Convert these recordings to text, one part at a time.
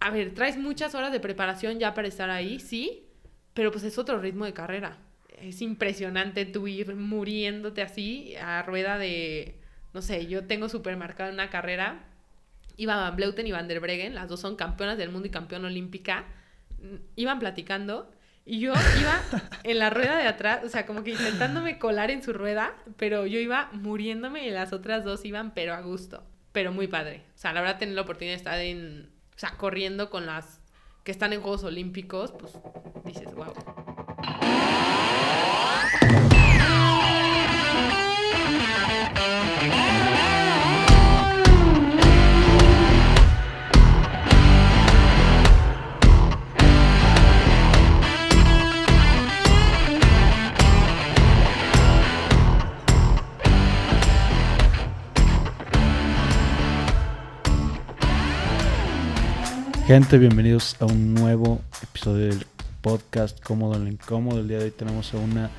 a ver, traes muchas horas de preparación ya para estar ahí, sí, pero pues es otro ritmo de carrera. Es impresionante tú ir muriéndote así a rueda de, no sé, yo tengo súper marcada una carrera, iba Van Bleuten y Van der Breggen, las dos son campeonas del mundo y campeona olímpica, iban platicando y yo iba en la rueda de atrás, o sea, como que intentándome colar en su rueda, pero yo iba muriéndome y las otras dos iban pero a gusto, pero muy padre. O sea, la verdad tener la oportunidad de estar en, sea, corriendo con las que están en Juegos Olímpicos, pues dices, wow. Gente, bienvenidos a un nuevo episodio del podcast Cómodo en lo Incómodo. El día de hoy tenemos a una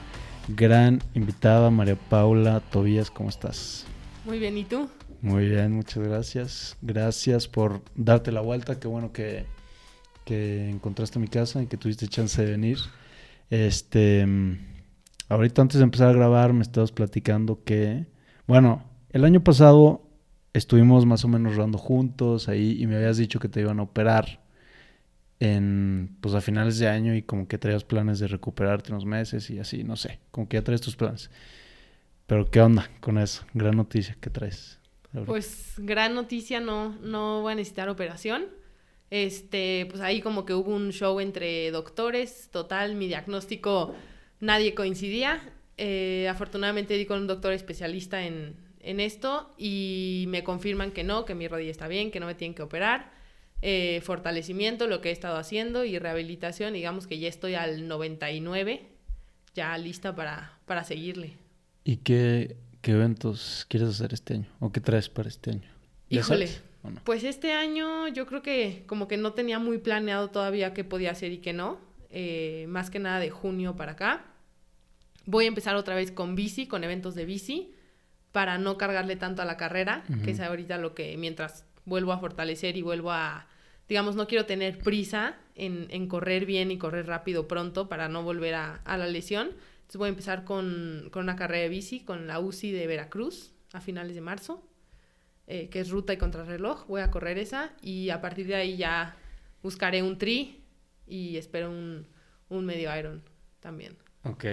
gran invitada, María Paula Tobías. ¿Cómo estás? Muy bien, ¿y tú? Muy bien, muchas gracias. Gracias por darte la vuelta. Qué bueno que, que encontraste mi casa y que tuviste chance de venir. Este, ahorita antes de empezar a grabar me estabas platicando que, bueno, el año pasado estuvimos más o menos rodando juntos ahí y me habías dicho que te iban a operar en, pues a finales de año y como que traías planes de recuperarte unos meses y así, no sé, como que ya traes tus planes. Pero ¿qué onda con eso? Gran noticia que traes. Pues gran noticia, no, no voy a necesitar operación. Este, pues ahí como que hubo un show entre doctores, total, mi diagnóstico nadie coincidía. Eh, afortunadamente di con un doctor especialista en, en esto y me confirman que no, que mi rodilla está bien, que no me tienen que operar. Eh, fortalecimiento, lo que he estado haciendo y rehabilitación, digamos que ya estoy al 99, ya lista para, para seguirle. ¿Y qué, qué eventos quieres hacer este año? ¿O qué traes para este año? Híjole, pues este año yo creo que como que no tenía muy planeado todavía qué podía hacer y qué no, eh, más que nada de junio para acá. Voy a empezar otra vez con bici, con eventos de bici para no cargarle tanto a la carrera, que es ahorita lo que mientras vuelvo a fortalecer y vuelvo a, digamos, no quiero tener prisa en, en correr bien y correr rápido pronto para no volver a, a la lesión. Entonces voy a empezar con, con, una carrera de bici, con la UCI de Veracruz a finales de marzo, eh, que es ruta y contrarreloj. Voy a correr esa y a partir de ahí ya buscaré un tri y espero un, un medio iron también. Ok,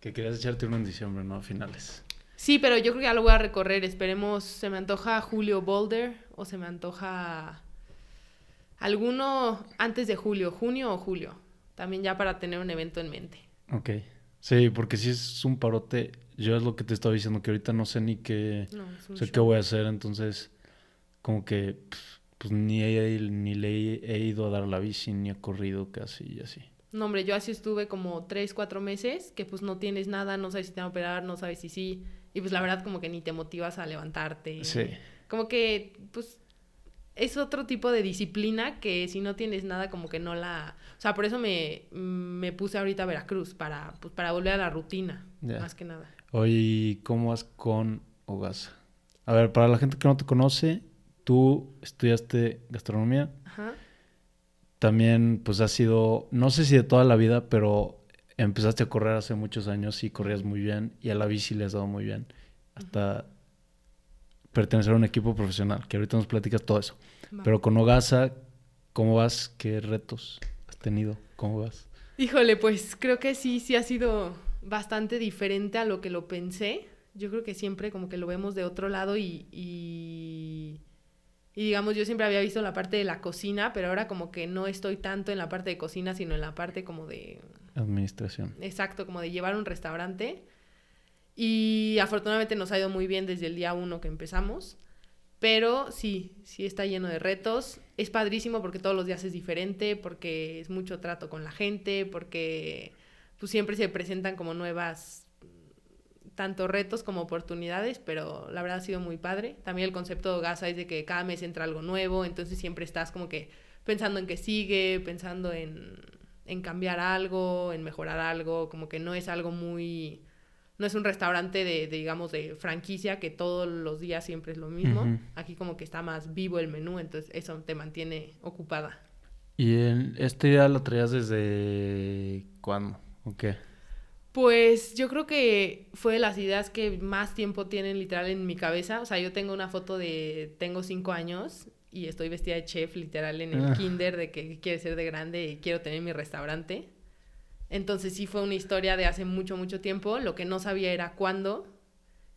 que querías echarte uno en diciembre, ¿no? A finales. Sí, pero yo creo que ya lo voy a recorrer. Esperemos, se me antoja Julio Boulder o se me antoja alguno antes de julio, junio o julio. También ya para tener un evento en mente. Ok. Sí, porque si es un parote, yo es lo que te estaba diciendo, que ahorita no sé ni qué, sé qué voy a hacer, entonces como que pues ni, he, ni le he ido a dar la bici, ni he corrido casi y así. No, hombre, yo así estuve como tres, cuatro meses, que pues no tienes nada, no sabes si te van a operar, no sabes si sí. Y pues la verdad como que ni te motivas a levantarte. Sí. Como que pues es otro tipo de disciplina que si no tienes nada como que no la... O sea, por eso me, me puse ahorita a Veracruz, para, pues, para volver a la rutina, más que nada. Oye, ¿cómo vas con Ogasa? A ver, para la gente que no te conoce, tú estudiaste gastronomía. Ajá. También, pues, ha sido, no sé si de toda la vida, pero empezaste a correr hace muchos años y corrías muy bien y a la bici le has dado muy bien hasta pertenecer a un equipo profesional, que ahorita nos platicas todo eso. Pero con Ogasa, ¿cómo vas? ¿Qué retos has tenido? ¿Cómo vas? Híjole, pues creo que sí, sí ha sido bastante diferente a lo que lo pensé. Yo creo que siempre como que lo vemos de otro lado y, y y digamos, yo siempre había visto la parte de la cocina, pero ahora como que no estoy tanto en la parte de cocina, sino en la parte como de... Administración. Exacto, como de llevar un restaurante. Y afortunadamente nos ha ido muy bien desde el día uno que empezamos. Pero sí, sí está lleno de retos. Es padrísimo porque todos los días es diferente, porque es mucho trato con la gente, porque pues siempre se presentan como nuevas tanto retos como oportunidades, pero la verdad ha sido muy padre. También el concepto de Gaza es de que cada mes entra algo nuevo, entonces siempre estás como que pensando en que sigue, pensando en, en cambiar algo, en mejorar algo, como que no es algo muy... No es un restaurante de, digamos, de franquicia que todos los días siempre es lo mismo. Aquí como que está más vivo el menú, entonces eso te mantiene ocupada. ¿Y en esta idea la traías desde cuándo? ¿O qué? Pues yo creo que fue de las ideas que más tiempo tienen literal en mi cabeza. O sea, yo tengo una foto de tengo cinco años y estoy vestida de chef literal en el ah. kinder de que quiere ser de grande y quiero tener mi restaurante. Entonces sí fue una historia de hace mucho, mucho tiempo. Lo que no sabía era cuándo.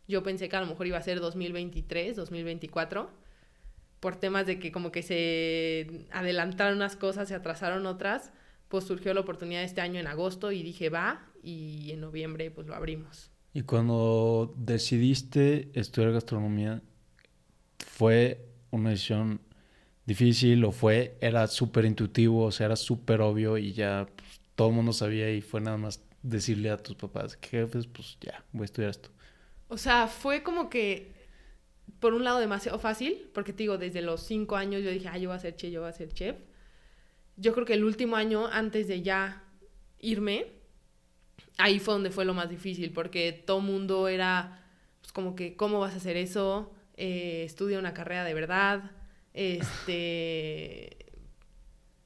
Yo pensé que a lo mejor iba a ser 2023, 2024, por temas de que como que se adelantaron unas cosas, se atrasaron otras, pues surgió la oportunidad este año en agosto y dije, va, y en noviembre pues lo abrimos. Y cuando decidiste estudiar gastronomía, ¿fue una decisión difícil o fue, era súper intuitivo, o sea, era súper obvio y ya pues, todo el mundo sabía y fue nada más decirle a tus papás, jefes, pues ya, voy a estudiar esto. O sea, fue como que, por un lado, demasiado fácil, porque te digo, desde los cinco años yo dije, ah, yo voy a ser chef, yo voy a ser chef. Yo creo que el último año, antes de ya irme, ahí fue donde fue lo más difícil, porque todo mundo era, pues como que, ¿cómo vas a hacer eso? Eh, estudia una carrera de verdad. Este,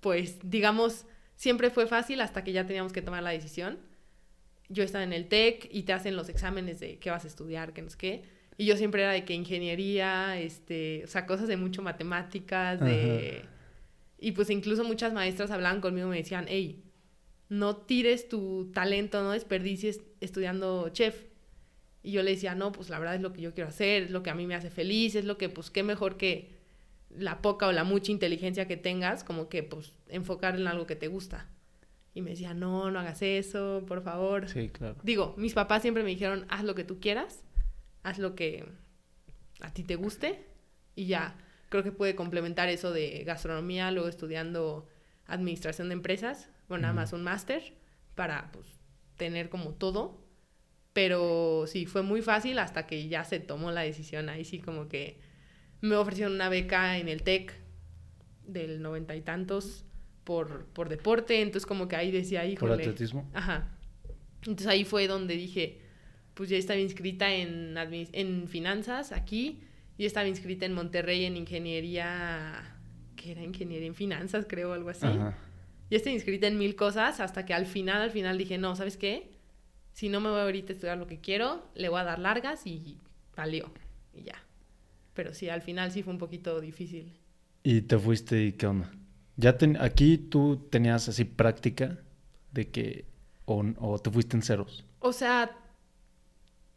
pues, digamos, siempre fue fácil hasta que ya teníamos que tomar la decisión. Yo estaba en el TEC y te hacen los exámenes de qué vas a estudiar, qué no sé qué. Y yo siempre era de que ingeniería, este, o sea, cosas de mucho matemáticas, de... Y pues incluso muchas maestras hablaban conmigo y me decían, hey, no tires tu talento, no desperdicies estudiando chef. Y yo le decía, no, pues la verdad es lo que yo quiero hacer, es lo que a mí me hace feliz, es lo que, pues, qué mejor que la poca o la mucha inteligencia que tengas, como que, pues, enfocar en algo que te gusta. Y me decía, no, no hagas eso, por favor. Sí, claro. Digo, mis papás siempre me dijeron, haz lo que tú quieras, haz lo que a ti te guste y ya. Creo que puede complementar eso de gastronomía, luego estudiando administración de empresas, bueno, nada más un máster para pues, tener como todo. Pero sí, fue muy fácil hasta que ya se tomó la decisión. Ahí sí como que me ofrecieron una beca en el TEC del noventa y tantos por, por deporte. Entonces como que ahí decía, híjole. ¿Por atletismo? Ajá. Entonces ahí fue donde dije, pues ya estaba inscrita en, en finanzas aquí. Y estaba inscrita en Monterrey en ingeniería, que era ingeniería en finanzas, creo, algo así. Ajá. Yo estoy inscrita en mil cosas hasta que al final, al final dije, no, ¿sabes qué? Si no me voy ahorita a estudiar lo que quiero, le voy a dar largas y valió. Y ya. Pero sí, al final sí fue un poquito difícil. ¿Y te fuiste y qué onda? Ya aquí tú tenías así práctica de que o, o, te fuiste en ceros. O sea,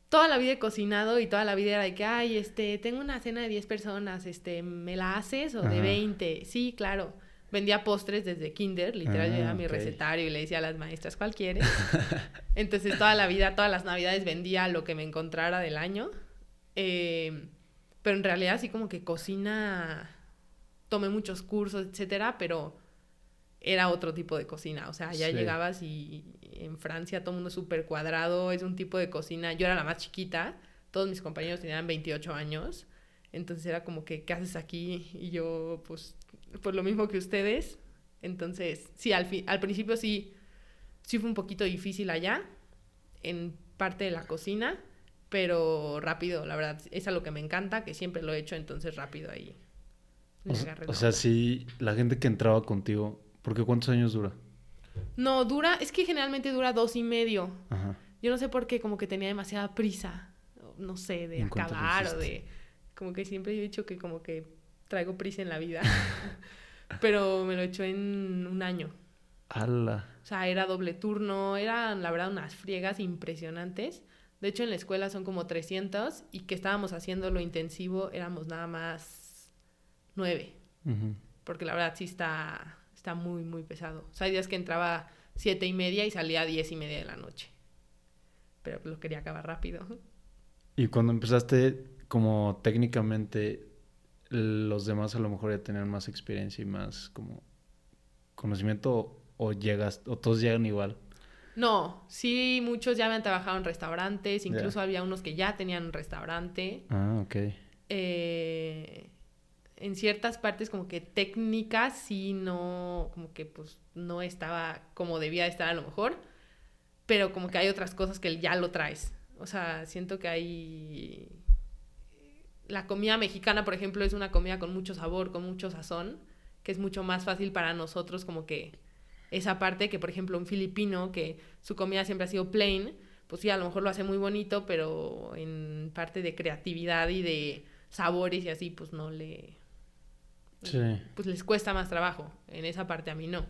toda la vida he cocinado y toda la vida era de que, ay, este, tengo una cena de 10 personas, este, ¿me la haces? O de 20. Sí, claro vendía postres desde kinder, literal, yo ah, mi recetario y le decía a las maestras, ¿cuál quieres? Entonces toda la vida, todas las navidades vendía lo que me encontrara del año. Em, pero en realidad así como que cocina, tomé muchos cursos, etcétera, pero era otro tipo de cocina. O sea, ya llegabas y en Francia todo el mundo es súper cuadrado, es un tipo de cocina. Yo era la más chiquita, todos mis compañeros tenían 28 años. Entonces era como que, ¿qué haces aquí? Y yo, pues, por lo mismo que ustedes. Entonces, sí, al, al principio sí, sí fue un poquito difícil allá, en parte de la cocina, pero rápido, la verdad, es algo que me encanta, que siempre lo he hecho, entonces rápido ahí. O, sea, sí, la gente que entraba contigo, ¿por qué cuántos años dura? No, dura, es que generalmente dura dos y medio. Yo no sé por qué, como que tenía demasiada prisa, no sé, de acabar o de... Como que siempre he dicho que como que traigo prisa en la vida. Pero me lo echó en un año. ¡Hala! O sea, era doble turno, eran la verdad unas friegas impresionantes. De hecho, en la escuela son como 300 y que estábamos haciendo lo intensivo éramos nada más nueve. Porque la verdad sí está, está muy, muy pesado. O sea, hay días que entraba siete y media y salía a diez y media de la noche. Pero lo quería acabar rápido. Y cuando empezaste como técnicamente los demás a lo mejor ya tenían más experiencia y más como conocimiento o llegas o todos llegan igual. No, sí, muchos ya habían trabajado en restaurantes, incluso había unos que ya tenían un restaurante. Ah, ok. Eh, en ciertas partes como que técnicas sí no, como que pues no estaba como debía estar a lo mejor, pero como que hay otras cosas que ya lo traes. O sea, siento que hay la comida mexicana, por ejemplo, es una comida con mucho sabor, con mucho sazón, que es mucho más fácil para nosotros como que esa parte que, por ejemplo, un filipino que su comida siempre ha sido plain, pues sí, a lo mejor lo hace muy bonito, pero en parte de creatividad y de sabores y así, pues no le... Sí. Pues les cuesta más trabajo. En esa parte a mí no.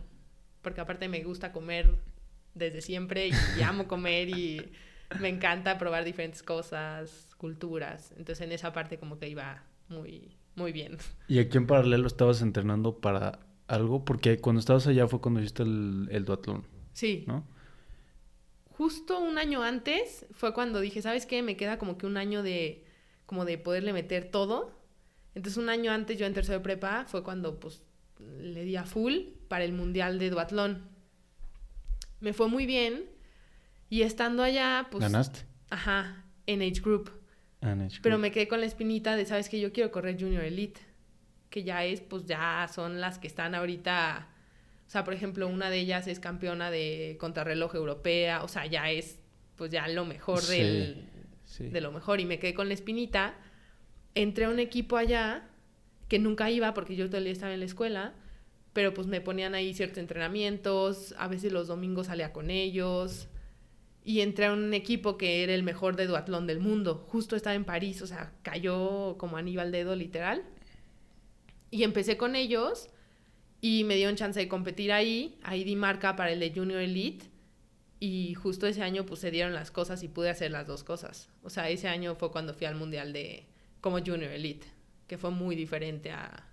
Porque aparte me gusta comer desde siempre y, amo comer y me encanta probar diferentes cosas, culturas. Entonces en esa parte como que iba muy, muy bien. ¿Y aquí en paralelo estabas entrenando para algo? Porque cuando estabas allá fue cuando hiciste el, el duatlón. Sí. ¿No? Justo un año antes fue cuando dije, ¿sabes qué? Me queda como que un año de, como de poderle meter todo. Entonces un año antes yo en tercero de prepa fue cuando pues le di a full para el mundial de duatlón. Me fue muy bien y estando allá pues... ¿Ganaste? Ajá, en Age Group. Ah, Pero me quedé con la espinita de, ¿sabes qué? Yo quiero correr Junior Elite que ya es, pues ya son las que están ahorita, o sea, por ejemplo, una de ellas es campeona de contrarreloj europea, o sea, ya es, pues ya lo mejor del, de lo mejor. Y me quedé con la espinita, entré a un equipo allá, que nunca iba porque yo todo el día estaba en la escuela, pero pues me ponían ahí ciertos entrenamientos, a veces los domingos salía con ellos, y entré a un equipo que era el mejor de duatlón del mundo. Justo estaba en París, o sea, cayó como anillo dedo literal. Y empecé con ellos y me dieron chance de competir ahí. Ahí di marca para el de Junior Elite. Y justo ese año pues se dieron las cosas y pude hacer las dos cosas. O sea, ese año fue cuando fui al mundial de como Junior Elite, que fue muy diferente a,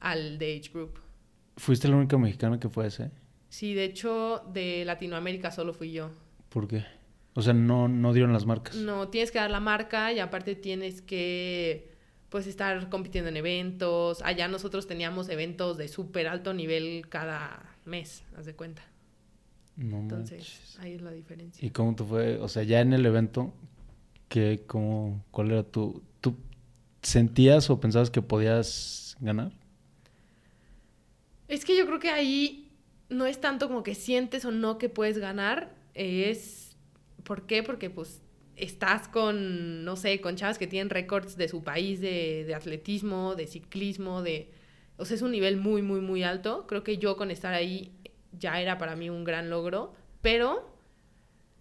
al de Age Group. ¿Fuiste la única mexicana que fue ese? Sí, de hecho, de Latinoamérica solo fui yo. ¿Por qué? O sea, no, no dieron las marcas. No, tienes que dar la marca y aparte tienes que pues estar compitiendo en eventos. Allá nosotros teníamos eventos de súper alto nivel cada mes, haz de cuenta. No Entonces, ahí es la diferencia. ¿Y cómo te fue? O sea, ya en el evento, ¿qué, cómo, ¿cuál era tu... ¿Tú sentías o pensabas que podías ganar? Es que yo creo que ahí no es tanto como que sientes o no que puedes ganar, es... ¿Por qué? Porque pues estás con, no sé, con chavas que tienen récords de su país de, de, atletismo, de ciclismo, de... O sea, es un nivel muy, muy, muy alto. Creo que yo con estar ahí ya era para mí un gran logro, pero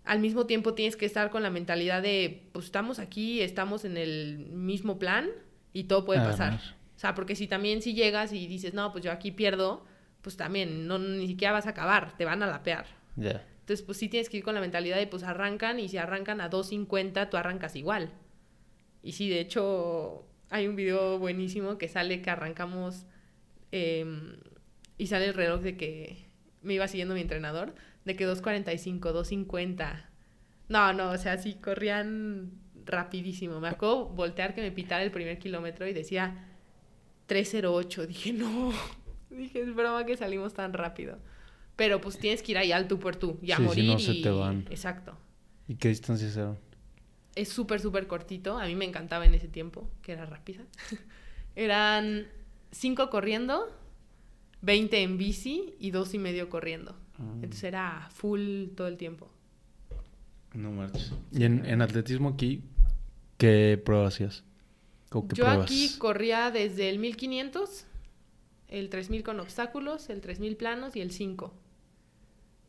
al mismo tiempo tienes que estar con la mentalidad de, pues estamos aquí, estamos en el mismo plan y todo puede pasar. O sea, porque si también si llegas y dices, no, pues yo aquí pierdo, pues también no, ni siquiera vas a acabar, te van a lapear. Ya. Entonces, pues sí tienes que ir con la mentalidad de, pues arrancan y si arrancan a 2.50, tú arrancas igual. Y sí, de hecho, hay un video buenísimo que sale que arrancamos em, y sale el reloj de que me iba siguiendo mi entrenador, de que 2.45, 2.50. No, no, o sea, sí, corrían rapidísimo. Me acuerdo voltear que me pitara el primer kilómetro y decía 3.08. Dije, no, dije, es broma que salimos tan rápido. Pero pues tienes que ir ahí al tú por tú y a morir. Si no se te van. Exacto. ¿Y qué distancias eran? Es súper, súper cortito. A mí me encantaba en ese tiempo, que era rápida. eran cinco corriendo, 20 en bici y dos y medio corriendo. Ah. Entonces era full todo el tiempo. No marches. ¿Y en, atletismo aquí qué pruebas hacías? Yo aquí corría desde el 1500, el 3000 con obstáculos, el 3000 planos y el 5.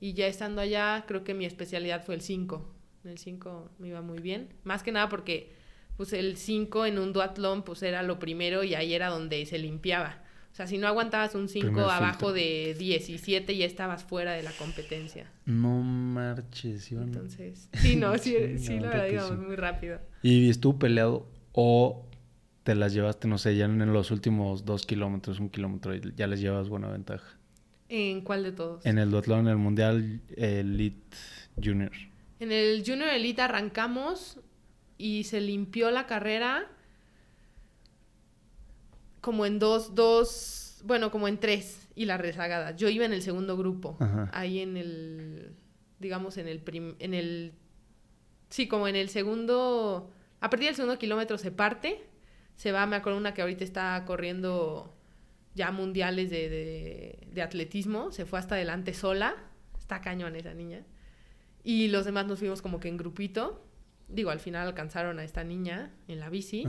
Y ya estando allá, creo que mi especialidad fue el 5. El 5 me iba muy bien. Más que nada porque pues el 5 en un duatlón pues era lo primero y ahí era donde se limpiaba. O sea, si no aguantabas un 5 abajo de 17 ya estabas fuera de la competencia. No marches, Iván. Entonces, sí, no, sí, sí, la verdad, digamos, muy rápido. ¿Y estuvo peleado o te las llevaste, no sé, ya en los últimos dos kilómetros, un kilómetro, ya les llevas buena ventaja? ¿En cuál de todos? En el duatlón, en el Mundial Elite Junior. En el Junior Elite arrancamos y se limpió la carrera como en dos, dos, bueno, como en tres y la rezagada. Yo iba en el segundo grupo, ahí en el, digamos, en el, en el, sí, como en el segundo, a partir del segundo kilómetro se parte, se va, me acuerdo una que ahorita está corriendo ya mundiales de, de, atletismo, se fue hasta adelante sola, está cañón esa niña. Y los demás nos fuimos como que en grupito. Digo, al final alcanzaron a esta niña en la bici.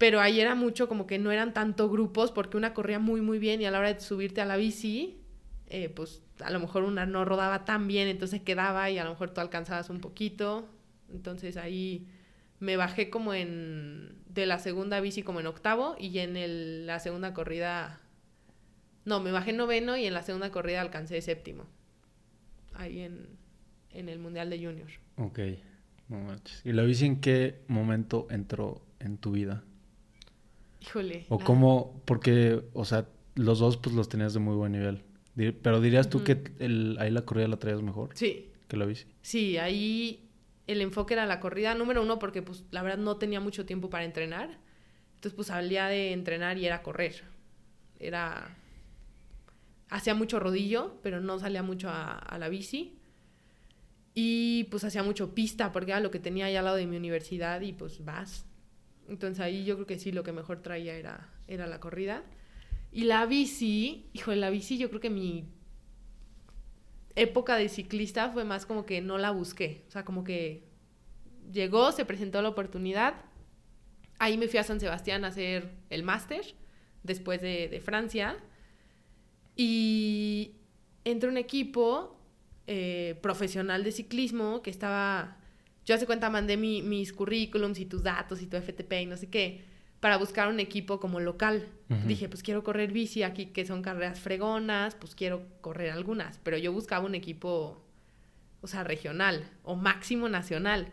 Pero ahí era mucho como que no eran tanto grupos porque una corría muy, muy bien y a la hora de subirte a la bici, eh, pues a lo mejor una no rodaba tan bien, entonces quedaba y a lo mejor tú alcanzabas un poquito. Entonces ahí me bajé como en de la segunda bici como en octavo y en el, la segunda corrida no, me bajé noveno y en la segunda corrida alcancé séptimo. Ahí en, en el Mundial de Junior. Ok, no manches. ¿Y la bici en qué momento entró en tu vida? Híjole. O cómo, porque, o sea, los dos pues los tenías de muy buen nivel. Pero dirías tú que el, ahí la corrida la traías mejor. Sí. Que la bici. Sí, ahí el enfoque era la corrida número uno porque pues la verdad no tenía mucho tiempo para entrenar. Entonces pues salía de entrenar y era correr. Era... Hacía mucho rodillo, pero no salía mucho a, a la bici. Y pues hacía mucho pista porque era lo que tenía ahí al lado de mi universidad y pues vas. Entonces ahí yo creo que sí, lo que mejor traía era, era la corrida. Y la bici, hijo, la bici yo creo que mi época de ciclista fue más como que no la busqué. O sea, como que llegó, se presentó la oportunidad. Ahí me fui a San Sebastián a hacer el máster después de, de, Francia. Y entré un equipo eh, profesional de ciclismo que estaba. Yo hace cuenta mandé mi, mis currículums y tus datos y tu FTP y no sé qué para buscar un equipo como local. Dije, pues quiero correr bici aquí, que son carreras fregonas, pues quiero correr algunas, pero yo buscaba un equipo, o sea, regional o máximo nacional.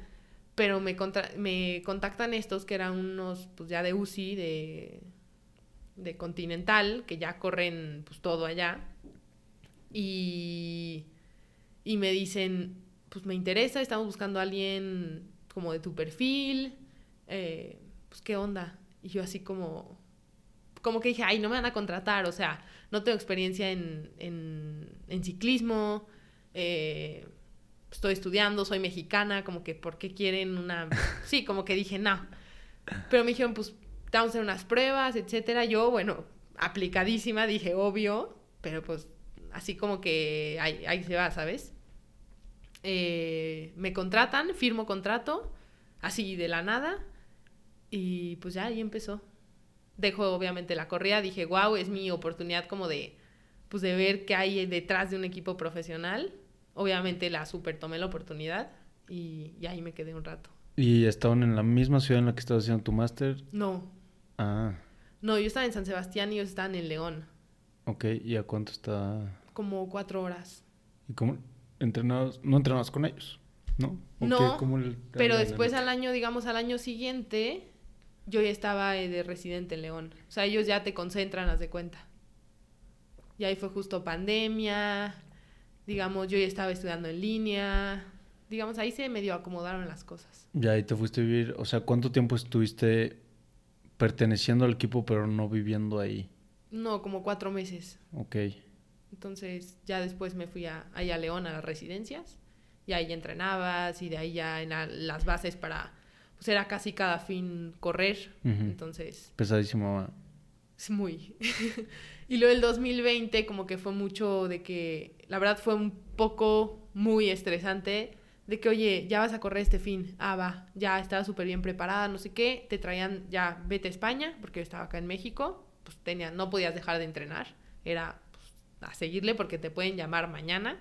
Pero me, me contactan estos que eran unos, pues ya de UCI, de, de Continental, que ya corren pues todo allá. Y, y me dicen, pues me interesa, estamos buscando a alguien como de tu perfil, eh, pues qué onda y yo así como, como que dije, ay, no me van a contratar, o sea, no tengo experiencia en, en, ciclismo, eh, estoy estudiando, soy mexicana, como que, ¿por qué quieren una...? Sí, como que dije, no. Pero me dijeron, pues, vamos a hacer unas pruebas, etcétera. Yo, bueno, aplicadísima, dije, obvio, pero pues, así como que ahí, ahí se va, ¿sabes? Eh, me contratan, firmo contrato, así de la nada y pues ya ahí empezó. Dejo obviamente la corrida, dije, wow, es mi oportunidad como de, pues de ver qué hay detrás de un equipo profesional. Obviamente la super tomé la oportunidad y, ahí me quedé un rato. ¿Y estaban en la misma ciudad en la que estabas haciendo tu máster? No. Ah. No, yo estaba en San Sebastián y ellos estaban en León. Ok, ¿y a cuánto está? Como cuatro horas. ¿Y cómo entrenados? ¿No entrenabas con ellos? ¿No? no, pero después al año, digamos al año siguiente, yo ya estaba eh, de residente en León. O sea, ellos ya te concentran, haz de cuenta. Y ahí fue justo pandemia, digamos, yo ya estaba estudiando en línea, digamos, ahí se medio acomodaron las cosas. Ya ahí te fuiste a vivir, o sea, ¿cuánto tiempo estuviste perteneciendo al equipo pero no viviendo ahí? No, como cuatro meses. Ok. Entonces ya después me fui a, ahí a León a las residencias y ahí entrenabas y de ahí ya en las bases para pues era casi cada fin correr, entonces... Pesadísimo. Es muy. y luego el 2020 como que fue mucho de que, la verdad fue un poco muy estresante, de que, oye, ya vas a correr este fin, ah, va, ya estaba súper bien preparada, no sé qué, te traían, ya, vete a España, porque yo estaba acá en México, pues tenía, no podías dejar de entrenar, era a seguirle porque te pueden llamar mañana,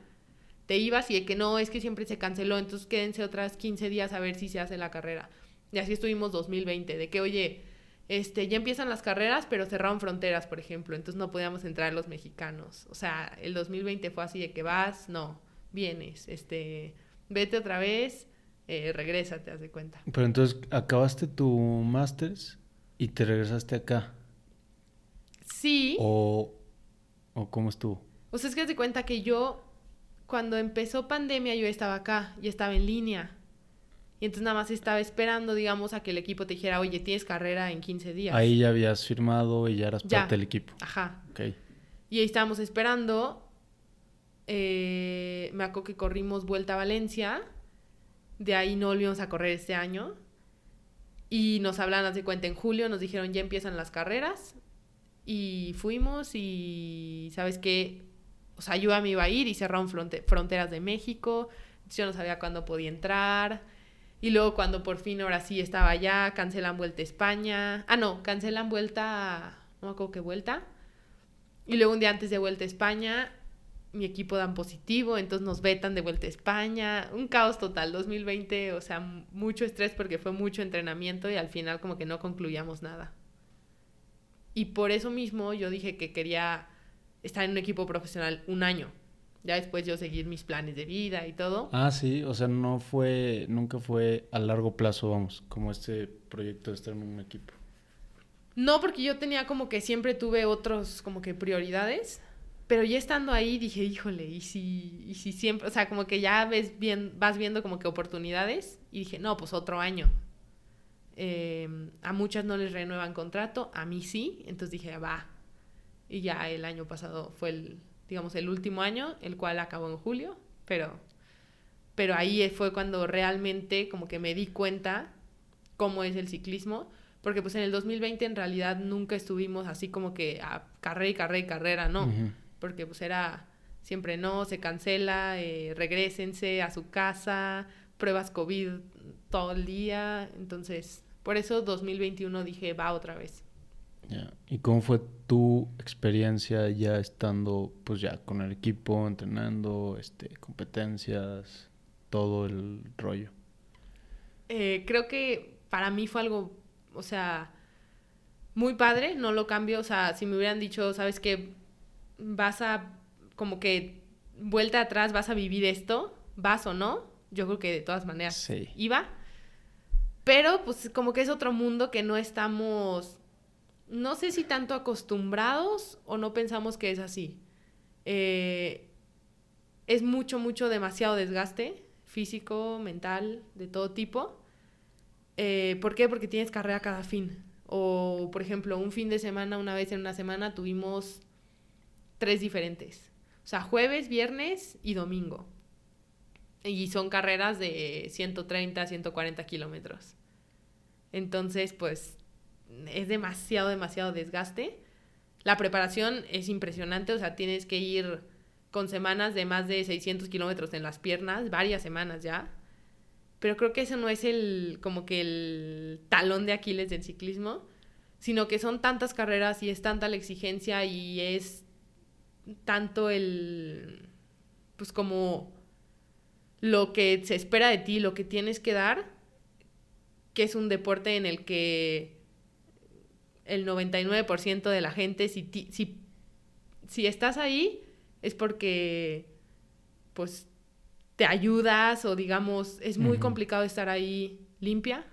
te ibas y de que no, es que siempre se canceló, entonces quédense otras 15 días a ver si se hace la carrera. Y así estuvimos 2020, de que, oye, este, ya empiezan las carreras, pero cerraron fronteras, por ejemplo, entonces no podíamos entrar los mexicanos. O sea, el 2020 fue así de que vas, no, vienes, este, vete otra vez, eh, regrésate, haz de cuenta. Pero entonces, ¿acabaste tu másters y te regresaste acá? Sí. ¿O, o cómo estuvo? O sea, es que de cuenta que yo, cuando empezó pandemia, yo estaba acá y estaba en línea. Y entonces nada más estaba esperando, digamos, a que el equipo te dijera, oye, tienes carrera en 15 días. Ahí ya habías firmado y ya eras parte del equipo. Ajá. Ok. Y ahí estábamos esperando. Eh, me acuerdo que corrimos Vuelta a Valencia. De ahí no volvimos a correr este año. Y nos hablan, hace cuenta, en julio nos dijeron, ya empiezan las carreras. Y fuimos y, ¿sabes qué? O sea, yo a mí iba a ir y cerraron fronteras de México. Yo no sabía cuándo podía entrar Y luego cuando por fin ahora sí estaba allá, cancelan vuelta a España. Ah, no, cancelan vuelta, no me acuerdo qué vuelta. Y luego un día antes de vuelta a España, mi equipo dan positivo, entonces nos vetan de vuelta a España. Un caos total, 2020, o sea, mucho estrés porque fue mucho entrenamiento y al final como que no concluíamos nada. Y por eso mismo yo dije que quería estar en un equipo profesional un año ya después yo seguir mis planes de vida y todo. Ah, sí, o sea, no fue, nunca fue a largo plazo, vamos, como este proyecto de estar en un equipo. No, porque yo tenía como que siempre tuve otros como que prioridades, pero ya estando ahí dije, híjole, y si, y si siempre, o sea, como que ya ves bien, vas viendo como que oportunidades y dije, no, pues otro año. Em, a muchas no les renuevan contrato, a mí sí, entonces dije, va. Y ya el año pasado fue el, digamos, el último año, el cual acabó en julio, pero, pero ahí fue cuando realmente como que me di cuenta cómo es el ciclismo, porque pues en el 2020 en realidad nunca estuvimos así como que a carrera y carrera y carrera, no, porque pues era siempre no, se cancela, eh, regresense a su casa, pruebas COVID todo el día, entonces por eso 2021 dije va otra vez. ¿Y cómo fue tu experiencia ya estando pues ya con el equipo, entrenando, este, competencias, todo el rollo? Eh, creo que para mí fue algo, o sea, muy padre, no lo cambio, o sea, si me hubieran dicho, sabes que vas a, como que vuelta atrás, vas a vivir esto, vas o no, yo creo que de todas maneras iba. Pero pues como que es otro mundo que no estamos no sé si tanto acostumbrados o no pensamos que es así. Eh, es mucho, mucho, demasiado desgaste físico, mental, de todo tipo. Eh, ¿Por qué? Porque tienes carrera cada fin. O, por ejemplo, un fin de semana, una vez en una semana, tuvimos tres diferentes. O sea, jueves, viernes y domingo. Y son carreras de 130, 140 kilómetros. Entonces, pues es demasiado, demasiado desgaste. La preparación es impresionante, o sea, tienes que ir con semanas de más de 600 kilómetros en las piernas, varias semanas ya. Pero creo que eso no es el, como que el talón de Aquiles del ciclismo, sino que son tantas carreras y es tanta la exigencia y es tanto el, pues como lo que se espera de ti, lo que tienes que dar, que es un deporte en el que el 99% de la gente, si, si, si estás ahí, es porque, pues, te ayudas o digamos, es muy complicado estar ahí limpia,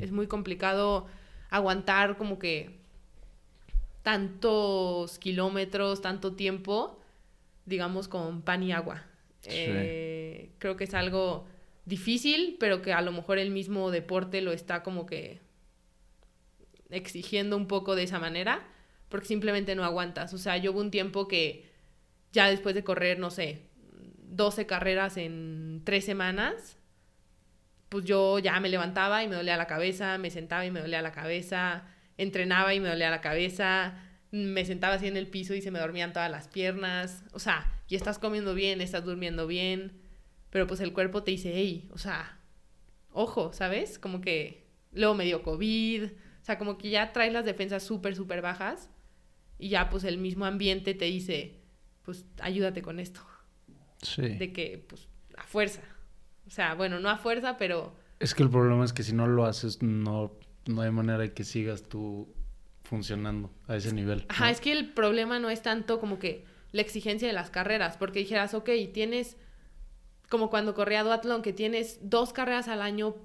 es muy complicado aguantar como que tantos kilómetros, tanto tiempo, digamos, con pan y agua. Eh, creo que es algo difícil, pero que a lo mejor el mismo deporte lo está como que exigiendo un poco de esa manera, porque simplemente no aguantas. O sea, yo hubo un tiempo que ya después de correr, no sé, 12 carreras en tres semanas, pues yo ya me levantaba y me dolía la cabeza, me sentaba y me dolía la cabeza, entrenaba y me dolía la cabeza, me sentaba así en el piso y se me dormían todas las piernas. O sea, y estás comiendo bien, estás durmiendo bien, pero pues el cuerpo te dice, hey, o sea, ojo, ¿sabes? Como que luego me dio COVID, o sea, como que ya traes las defensas súper, súper bajas y ya pues el mismo ambiente te dice, pues ayúdate con esto. Sí. De que, pues, a fuerza. O sea, bueno, no a fuerza, pero... Es que el problema es que si no lo haces, no, no hay manera de que sigas tú funcionando a ese nivel. Ajá, es que el problema no es tanto como que la exigencia de las carreras, porque dijeras, ok, tienes, como cuando corría duatlón, que tienes dos carreras al año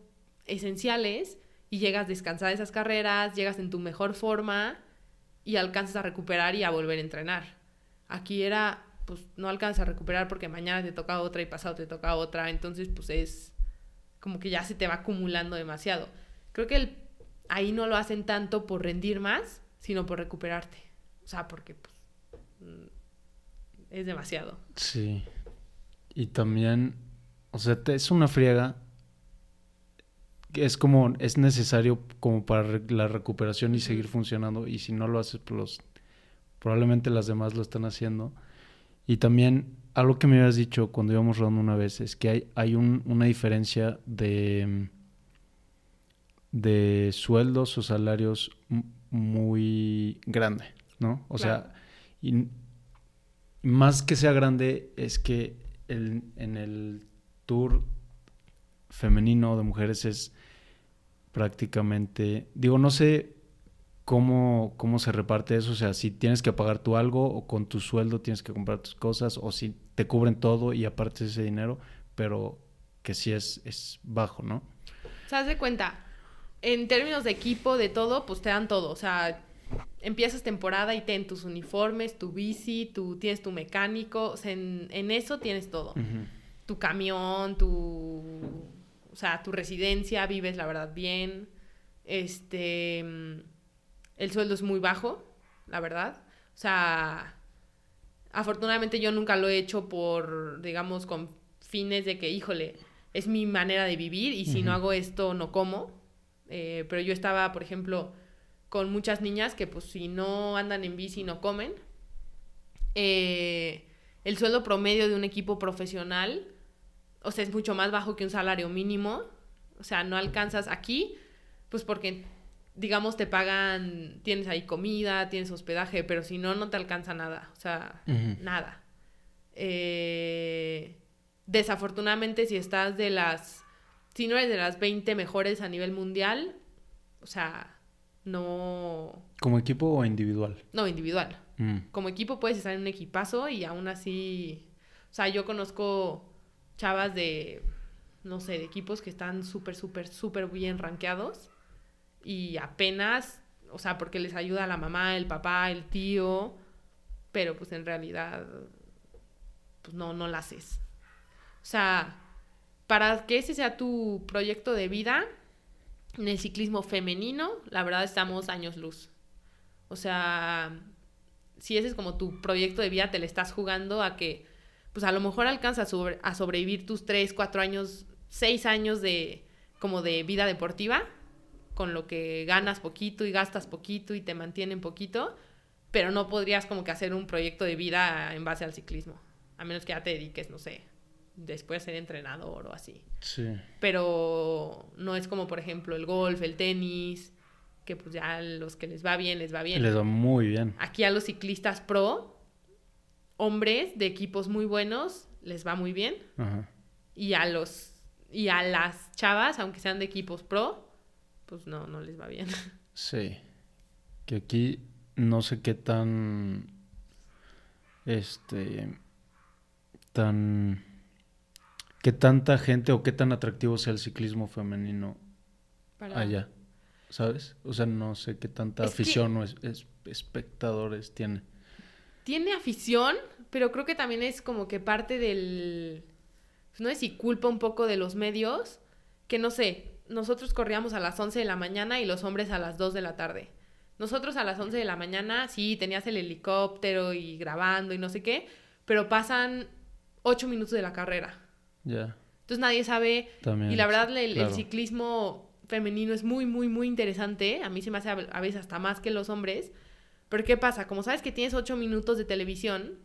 esenciales y llegas descansada de esas carreras, llegas en tu mejor forma y alcanzas a recuperar y a volver a entrenar. Aquí era, pues no alcanzas a recuperar porque mañana te toca otra y pasado te toca otra, entonces pues es como que ya se te va acumulando demasiado. Creo que el, ahí no lo hacen tanto por rendir más, sino por recuperarte. O sea, porque pues, mm, es demasiado. Sí. Y también, o sea, es una friega es como, es necesario como para la recuperación y seguir funcionando. Y si no lo haces, pues probablemente las demás lo están haciendo. Y también algo que me habías dicho cuando íbamos rodando una vez es que hay, hay una diferencia de, de sueldos o salarios muy grande, ¿no? O sea, y más que sea grande es que el, en el tour femenino de mujeres es prácticamente, digo, no sé cómo, cómo se reparte eso, o sea, si tienes que pagar tú algo o con tu sueldo tienes que comprar tus cosas o si te cubren todo y aparte ese dinero, pero que sí es, es bajo, ¿no? ¿Se das de cuenta? En términos de equipo, de todo, pues te dan todo, o sea, empiezas temporada y ten tus uniformes, tu bici, tu, tienes tu mecánico, o sea, en, eso tienes todo. Tu camión, tu, o sea, tu residencia, vives la verdad bien. Este, el sueldo es muy bajo, la verdad. O sea, afortunadamente yo nunca lo he hecho por, digamos, con fines de que, híjole, es mi manera de vivir y si no hago esto no como. Eh, pero yo estaba, por ejemplo, con muchas niñas que pues si no andan en bici no comen. Eh, el sueldo promedio de un equipo profesional, o sea, es mucho más bajo que un salario mínimo. O sea, no alcanzas aquí, pues porque, digamos, te pagan, tienes ahí comida, tienes hospedaje, pero si no, no te alcanza nada. O sea, nada. Eh, desafortunadamente, si estás de las, si no eres de las 20 mejores a nivel mundial, o sea, no... ¿Como equipo o individual? No, individual. Mm. Como equipo puedes estar en un equipazo y aún así... O sea, yo conozco chavas de, no sé, de equipos que están súper, súper, súper bien rankeados y apenas, o sea, porque les ayuda la mamá, el papá, el tío, pero pues en realidad, pues no, no la haces. O sea, para que ese sea tu proyecto de vida, en el ciclismo femenino, la verdad estamos años luz. O sea, si ese es como tu proyecto de vida, te le estás jugando a que, pues a lo mejor alcanzas a, sobrevivir tus 3, 4 años, 6 años de como de vida deportiva, con lo que ganas poquito y gastas poquito y te mantienen poquito, pero no podrías como que hacer un proyecto de vida en base al ciclismo, a menos que ya te dediques, no sé, después ser entrenador o así. Sí. Pero no es como, por ejemplo, el golf, el tenis, que pues ya a los que les va bien, les va bien. Les va muy bien. Aquí a los ciclistas pro, hombres de equipos muy buenos, les va muy bien. Ajá. Y a los y a las chavas, aunque sean de equipos pro, pues no, no les va bien. Sí. Que aquí no sé qué tan este tan qué tanta gente o qué tan atractivo sea el ciclismo femenino allá, ¿sabes? O sea, no sé qué tanta afición o espectadores tiene. Tiene afición, pero creo que también es como que parte del... No sé si culpa un poco de los medios, que no sé, nosotros corríamos a las 11 de la mañana y los hombres a las 2 de la tarde. Nosotros a las 11 de la mañana, sí, tenías el helicóptero y grabando y no sé qué, pero pasan 8 minutos de la carrera. Entonces nadie sabe. y la verdad, el, ciclismo femenino es muy, muy, muy interesante. A mí se me hace a veces hasta más que los hombres. Pero ¿qué pasa? Como sabes que tienes ocho minutos de televisión,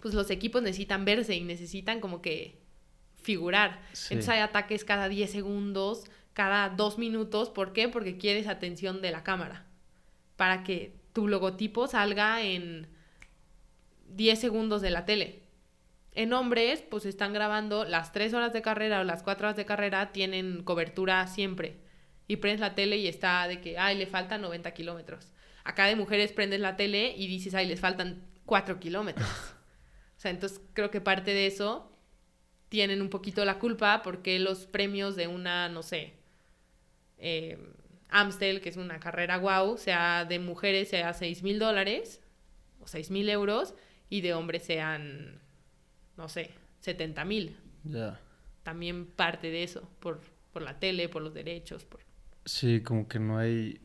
pues los equipos necesitan verse y necesitan como que figurar. Entonces hay ataques cada 10 segundos, cada dos minutos. ¿Por qué? Porque quieres atención de la cámara. Para que tu logotipo salga en 10 segundos de la tele. En hombres, pues están grabando las tres horas de carrera o las cuatro horas de carrera, tienen cobertura siempre. Y prendes la tele y está de que, ay, le faltan 90 kilómetros. Acá de mujeres prendes la tele y dices, ay, les faltan 4 kilómetros. o sea, entonces creo que parte de eso tienen un poquito la culpa porque los premios de una, no sé, eh, Amstel, que es una carrera wow, sea de mujeres sea 6 mil dólares o 6 mil euros y de hombres sean no sé, 70 mil. Ya. También parte de eso, por, por la tele, por los derechos. Por... Sí, como que no hay...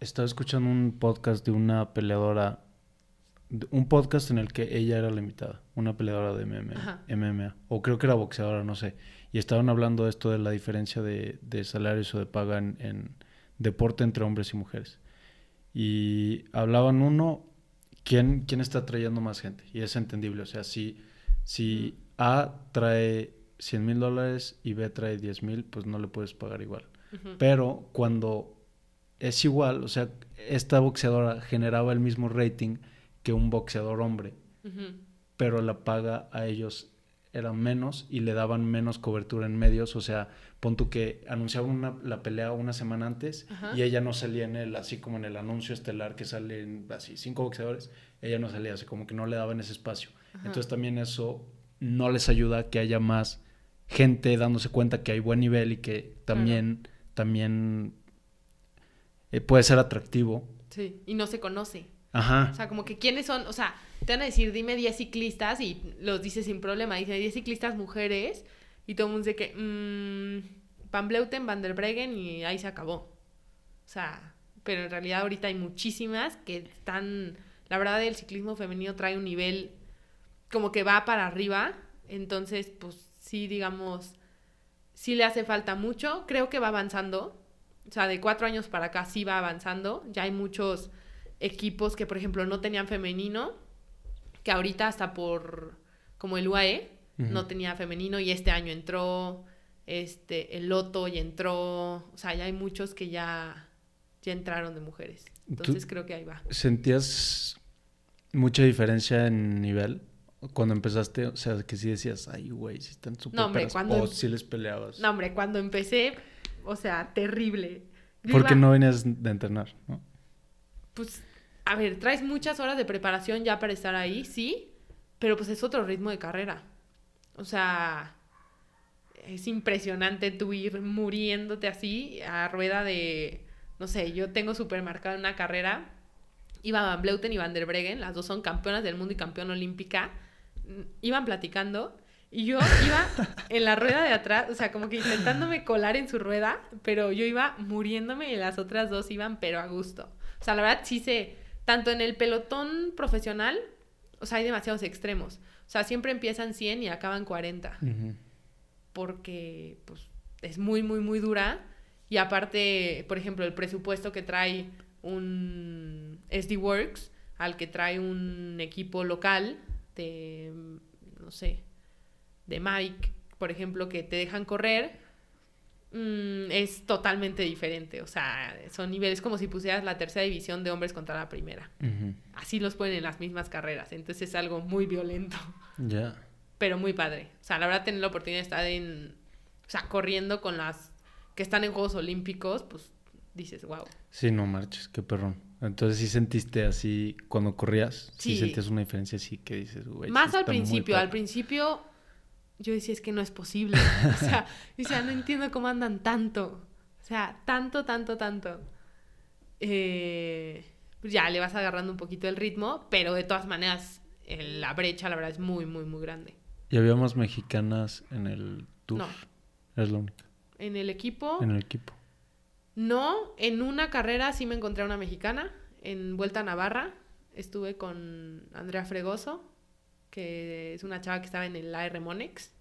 Estaba escuchando un podcast de una peleadora, un podcast en el que ella era la invitada, una peleadora de MMA, MMA, o creo que era boxeadora, no sé. Y estaban hablando de esto de la diferencia de, de salarios o de paga en, en deporte entre hombres y mujeres. Y hablaban uno, ¿quién, quién está trayendo más gente? Y es entendible, o sea, si si A trae 100 mil dólares y B trae 10 mil, pues no le puedes pagar igual. Pero cuando es igual, o sea, esta boxeadora generaba el mismo rating que un boxeador hombre, pero la paga a ellos era menos y le daban menos cobertura en medios, o sea, pon tú que anunciaban la pelea una semana antes y ella no salía en el, así como en el anuncio estelar que salen así cinco boxeadores, ella no salía, así como que no le daban ese espacio. Entonces también eso no les ayuda a que haya más gente dándose cuenta que hay buen nivel y que también, también eh, puede ser atractivo. Sí, y no se conoce. Ajá. O sea, como que quiénes son, o sea, te van a decir, dime 10 ciclistas y los dices sin problema. Dice 10 ciclistas mujeres y todo el mundo dice que mmm, Van Bleuten, Van der Breggen y ahí se acabó. O sea, pero en realidad ahorita hay muchísimas que están, la verdad el ciclismo femenino trae un nivel como que va para arriba, entonces pues sí, digamos, sí le hace falta mucho, creo que va avanzando, o sea, de cuatro años para acá sí va avanzando, ya hay muchos equipos que por ejemplo no tenían femenino, que ahorita hasta por como el UAE no tenía femenino y este año entró, este, el Loto y entró, o sea, ya hay muchos que ya, ya entraron de mujeres. Entonces creo que ahí va. ¿Sentías mucha diferencia en nivel? Cuando empezaste, o sea, que sí decías, ay, güey, si están súper no, hombre, cuando, o si les peleabas. No, hombre, cuando empecé, o sea, terrible. ¿Por qué no venías de entrenar, no? Pues, a ver, traes muchas horas de preparación ya para estar ahí, sí, pero pues es otro ritmo de carrera. O sea, es impresionante tú ir muriéndote así a rueda de, no sé, yo tengo súper marcada una carrera, iba Van Bleuten y Van der Breggen, las dos son campeonas del mundo y campeona olímpica, iban platicando y yo iba en la rueda de atrás, o sea, como que intentándome colar en su rueda, pero yo iba muriéndome y las otras dos iban pero a gusto. O sea, la verdad sí sé, tanto en el pelotón profesional, o sea, hay demasiados extremos. O sea, siempre empiezan 100 y acaban 40. Porque, pues, es muy, muy, muy dura. Y aparte, por ejemplo, el presupuesto que trae un SD Works al que trae un equipo local de, no sé, de Mike, por ejemplo, que te dejan correr, mm, es totalmente diferente. O sea, son niveles como si pusieras la tercera división de hombres contra la primera. Así los ponen en las mismas carreras. Entonces es algo muy violento. Ya. Pero muy padre. O sea, la verdad, tener la oportunidad de estar en. O sea, corriendo con las que están en Juegos Olímpicos, pues dices, wow. Sí, no marches, qué perrón. Entonces sí sentiste así cuando corrías, sí, sí sentías una diferencia así que dices, güey. Más al principio, al principio yo decía, es que no es posible. o sea, decía, no entiendo cómo andan tanto. O sea, tanto, tanto, tanto. Eh, pues ya le vas agarrando un poquito el ritmo, pero de todas maneras la brecha, la verdad, es muy, muy, muy grande. ¿Y había más mexicanas en el tour? No. Es la única. ¿En el equipo? En el equipo. No, en una carrera sí me encontré a una mexicana, en Vuelta a Navarra. Estuve con Andrea Fregoso, que es una chava que estaba en el AR Monex,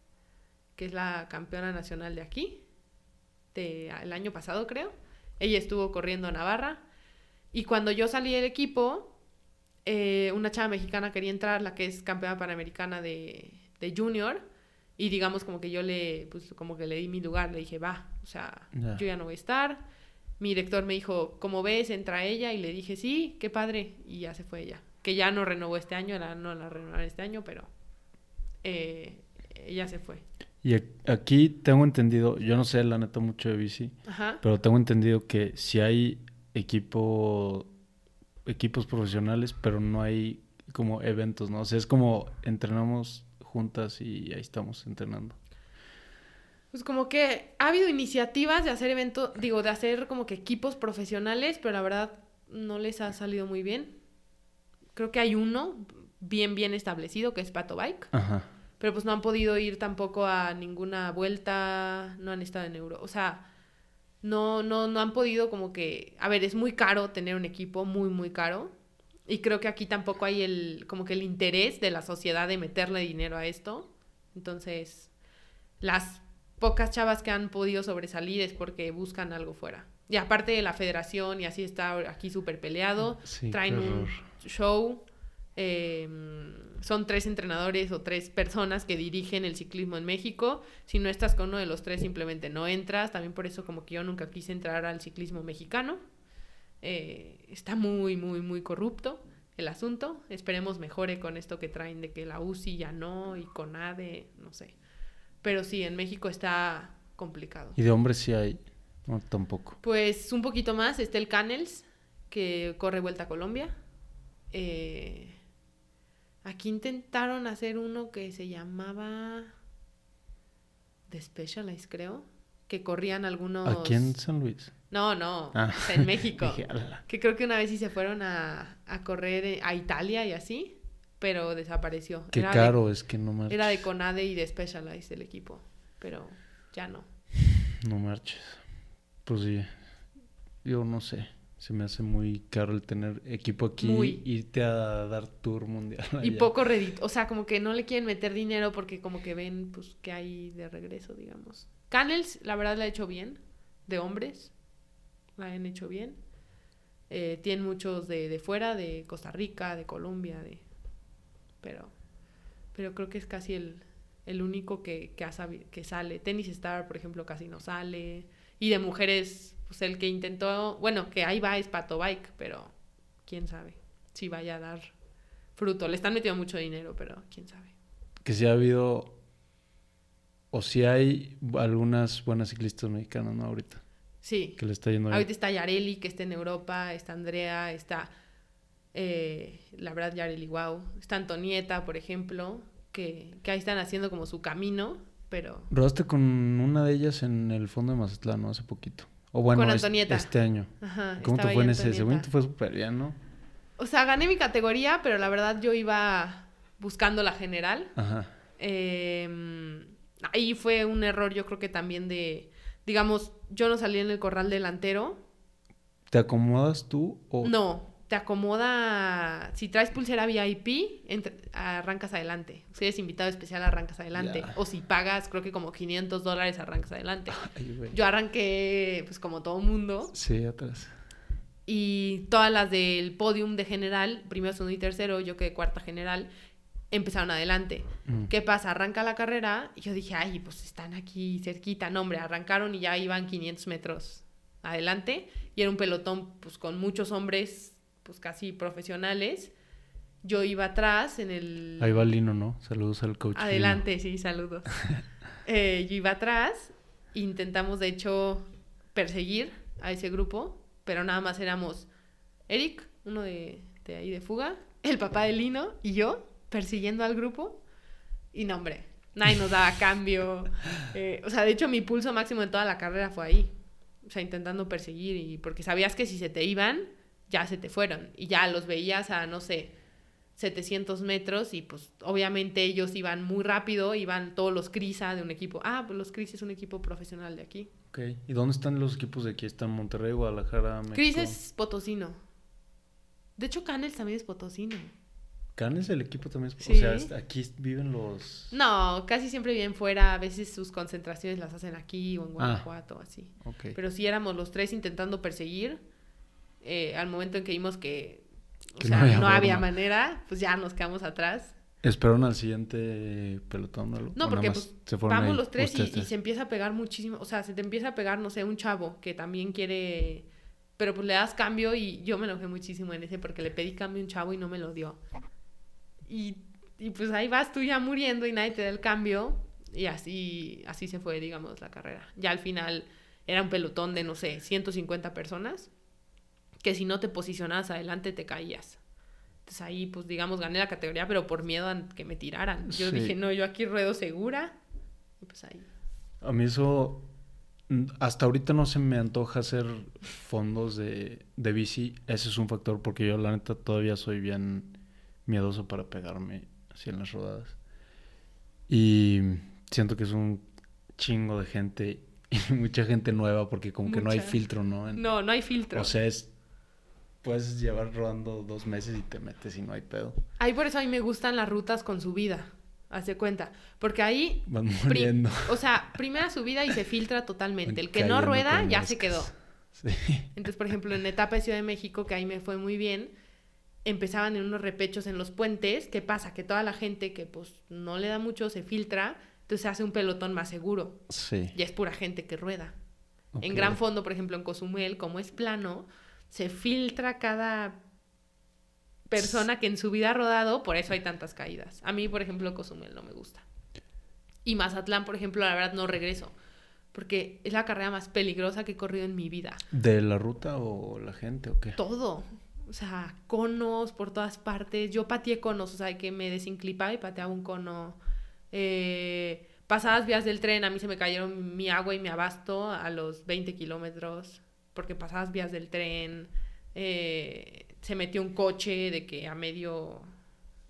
que es la campeona nacional de aquí, de, el año pasado creo. Ella estuvo corriendo a Navarra. Y cuando yo salí del equipo, eh, una chava mexicana quería entrar, la que es campeona panamericana de, de, junior, y digamos como que yo le, pues como que le di mi lugar, le dije, va, o sea, yo ya no voy a estar. Mi director me dijo, como ves, entra ella, y le dije, sí, qué padre, y ya se fue ella que ya no renovó este año, la, no la renovó este año, pero eh, ella se fue. Y aquí tengo entendido, yo no sé la neta mucho de bici, pero tengo entendido que si hay equipo, equipos profesionales, pero no hay como eventos, ¿no? O sea, es como entrenamos juntas y ahí estamos entrenando. Pues como que ha habido iniciativas de hacer eventos, digo, de hacer como que equipos profesionales, pero la verdad no les ha salido muy bien creo que hay uno bien, bien establecido, que es Pato Bike. Ajá. Pero pues no han podido ir tampoco a ninguna vuelta, no han estado en Euro. O sea, no, no, no han podido como que... A ver, es muy caro tener un equipo, muy, muy caro. Y creo que aquí tampoco hay el, como que el interés de la sociedad de meterle dinero a esto. Entonces, las pocas chavas que han podido sobresalir es porque buscan algo fuera. Y aparte de la federación y así está aquí súper peleado, traen un show Em, son tres entrenadores o tres personas que dirigen el ciclismo en México. Si no estás con uno de los tres, simplemente no entras. También por eso como que yo nunca quise entrar al ciclismo mexicano. Eh, está muy, muy, muy corrupto el asunto. Esperemos mejore con esto que traen de que la UCI ya no y con ADE, no sé. Pero sí, en México está complicado. ¿Y de hombres sí hay? No, tampoco. Pues un poquito más. Está el Canels, que corre Vuelta a Colombia. Eh, aquí intentaron hacer uno que se llamaba The Specialized, creo. Que corrían algunos... ¿Aquí en San Luis? No, no, ah. en México. que creo que una vez sí se fueron a, a, correr a Italia y así, pero desapareció. Qué caro, es que no marches. Era de Conade y de Specialized el equipo, pero ya no. No marches. Pues sí, yo no sé. Se me hace muy caro el tener equipo aquí, muy. irte a dar tour mundial. Y poco redito, o sea, como que no le quieren meter dinero porque como que ven pues que hay de regreso, digamos. Canels, la verdad, la ha hecho bien, de hombres la han hecho bien. Eh, tienen muchos de, de, fuera, de Costa Rica, de Colombia, de... Pero, pero creo que es casi el, el único que, que, que sale. Tennis Star, por ejemplo, casi no sale. Y de mujeres, pues el que intentó, bueno, que ahí va es Pato Bike, pero quién sabe si vaya a dar fruto. Le están metiendo mucho dinero, pero quién sabe. Que si ha habido, o si hay algunas buenas ciclistas mexicanas, ¿no? Ahorita. Sí. Que le está yendo Ahorita está Yareli, que está en Europa, está Andrea, está, eh, la verdad, Yareli, wow. Está Antonieta, por ejemplo, que, que ahí están haciendo como su camino, pero... Rodaste con una de ellas en el fondo de Mazatlán, ¿no? Hace poquito. O bueno, con Antonieta. Este, año. Ajá, ¿Cómo te fue en ese? Según te fue súper bien, ¿no? O sea, gané mi categoría, pero la verdad yo iba buscando la general. Ajá. Eh, ahí fue un error, yo creo que también de digamos, yo no salí en el corral delantero. ¿Te acomodas tú o...? No, te acomoda... Si traes pulsera VIP, arrancas adelante. Si eres invitado especial, arrancas adelante. O si pagas, creo que como 500 dólares, arrancas adelante. yo arranqué, pues como todo mundo. Sí, atrás. Y todas las del podium de general, primero, segundo y tercero, yo quedé cuarta general empezaron adelante. Mm. ¿Qué pasa? Arranca la carrera y yo dije, ay, pues están aquí cerquita. No, hombre, arrancaron y ya iban 500 metros adelante y era un pelotón pues con muchos hombres pues casi profesionales. Yo iba atrás en el... Ahí va Lino, ¿no? Saludos al coach. Adelante, sí, saludos. Eh, yo iba atrás, intentamos de hecho perseguir a ese grupo, pero nada más éramos Eric, uno de, de ahí de fuga, el papá de Lino y yo persiguiendo al grupo. Y no, hombre, nadie nos daba cambio. Eh, o sea, de hecho, mi pulso máximo en toda la carrera fue ahí. O sea, intentando perseguir. Y porque sabías que si se te iban, ya se te fueron. Y ya los veías a, no sé, 700 metros. Y pues, obviamente, ellos iban muy rápido. Iban todos los Crisa de un equipo. Ah, pues los Cris es un equipo profesional de aquí. Ok. ¿Y dónde están los equipos de aquí? ¿Están Monterrey, Guadalajara, México? Cris es potosino. De hecho, Canels también es potosino. ¿Canes el equipo también? O sea, aquí viven los... No, casi siempre viven fuera. A veces sus concentraciones las hacen aquí o en ah, Guanajuato, así. Pero si éramos los tres intentando perseguir. Eh, al momento en que vimos que, no había, manera, pues ya nos quedamos atrás. ¿Esperaron al siguiente pelotón? ¿no? No, porque pues, vamos los tres y, y, se empieza a pegar muchísimo. O sea, se te empieza a pegar, no sé, un chavo que también quiere... Pero pues le das cambio y yo me enojé muchísimo en ese porque le pedí cambio a un chavo y no me lo dio. Y, y pues ahí vas tú ya muriendo y nadie te da el cambio. Y así, así se fue, digamos, la carrera. Ya al final era un pelotón de, no sé, 150 personas, que si no te posicionabas adelante te caías. Entonces ahí, pues digamos, gané la categoría, pero por miedo a que me tiraran. Yo dije, no, yo aquí ruedo segura. Y pues ahí. A mí eso, hasta ahorita no se me antoja hacer fondos de, de bici. Ese es un factor porque yo la neta todavía soy bien miedoso para pegarme así en las rodadas. Y siento que es un chingo de gente y mucha gente nueva porque como que no hay filtro, ¿no? no, no hay filtro. O sea, es puedes llevar rodando dos meses y te metes y no hay pedo. Ahí por eso a mí me gustan las rutas con subida. Hace cuenta. Porque ahí. Van muriendo. O sea, primera subida y se filtra totalmente. El que no rueda ya se quedó. Sí. Entonces, por ejemplo, en etapa de Ciudad de México, que ahí me fue muy bien, empezaban en unos repechos en los puentes. ¿Qué pasa? Que toda la gente que pues no le da mucho se filtra, entonces se hace un pelotón más seguro. Sí. Y es pura gente que rueda. En Gran Fondo, por ejemplo, en Cozumel, como es plano, se filtra cada persona que en su vida ha rodado, por eso hay tantas caídas. A mí, por ejemplo, Cozumel no me gusta. Y Mazatlán, por ejemplo, la verdad no regreso, porque es la carrera más peligrosa que he corrido en mi vida. ¿De la ruta o la gente o qué? Todo. O sea, conos por todas partes. Yo pateé conos, o sea, que me desinclipaba y pateaba un cono. Eh, pasadas vías del tren, a mí se me cayeron mi agua y mi abasto a los 20 kilómetros, porque pasadas vías del tren. Eh, se metió un coche de que a medio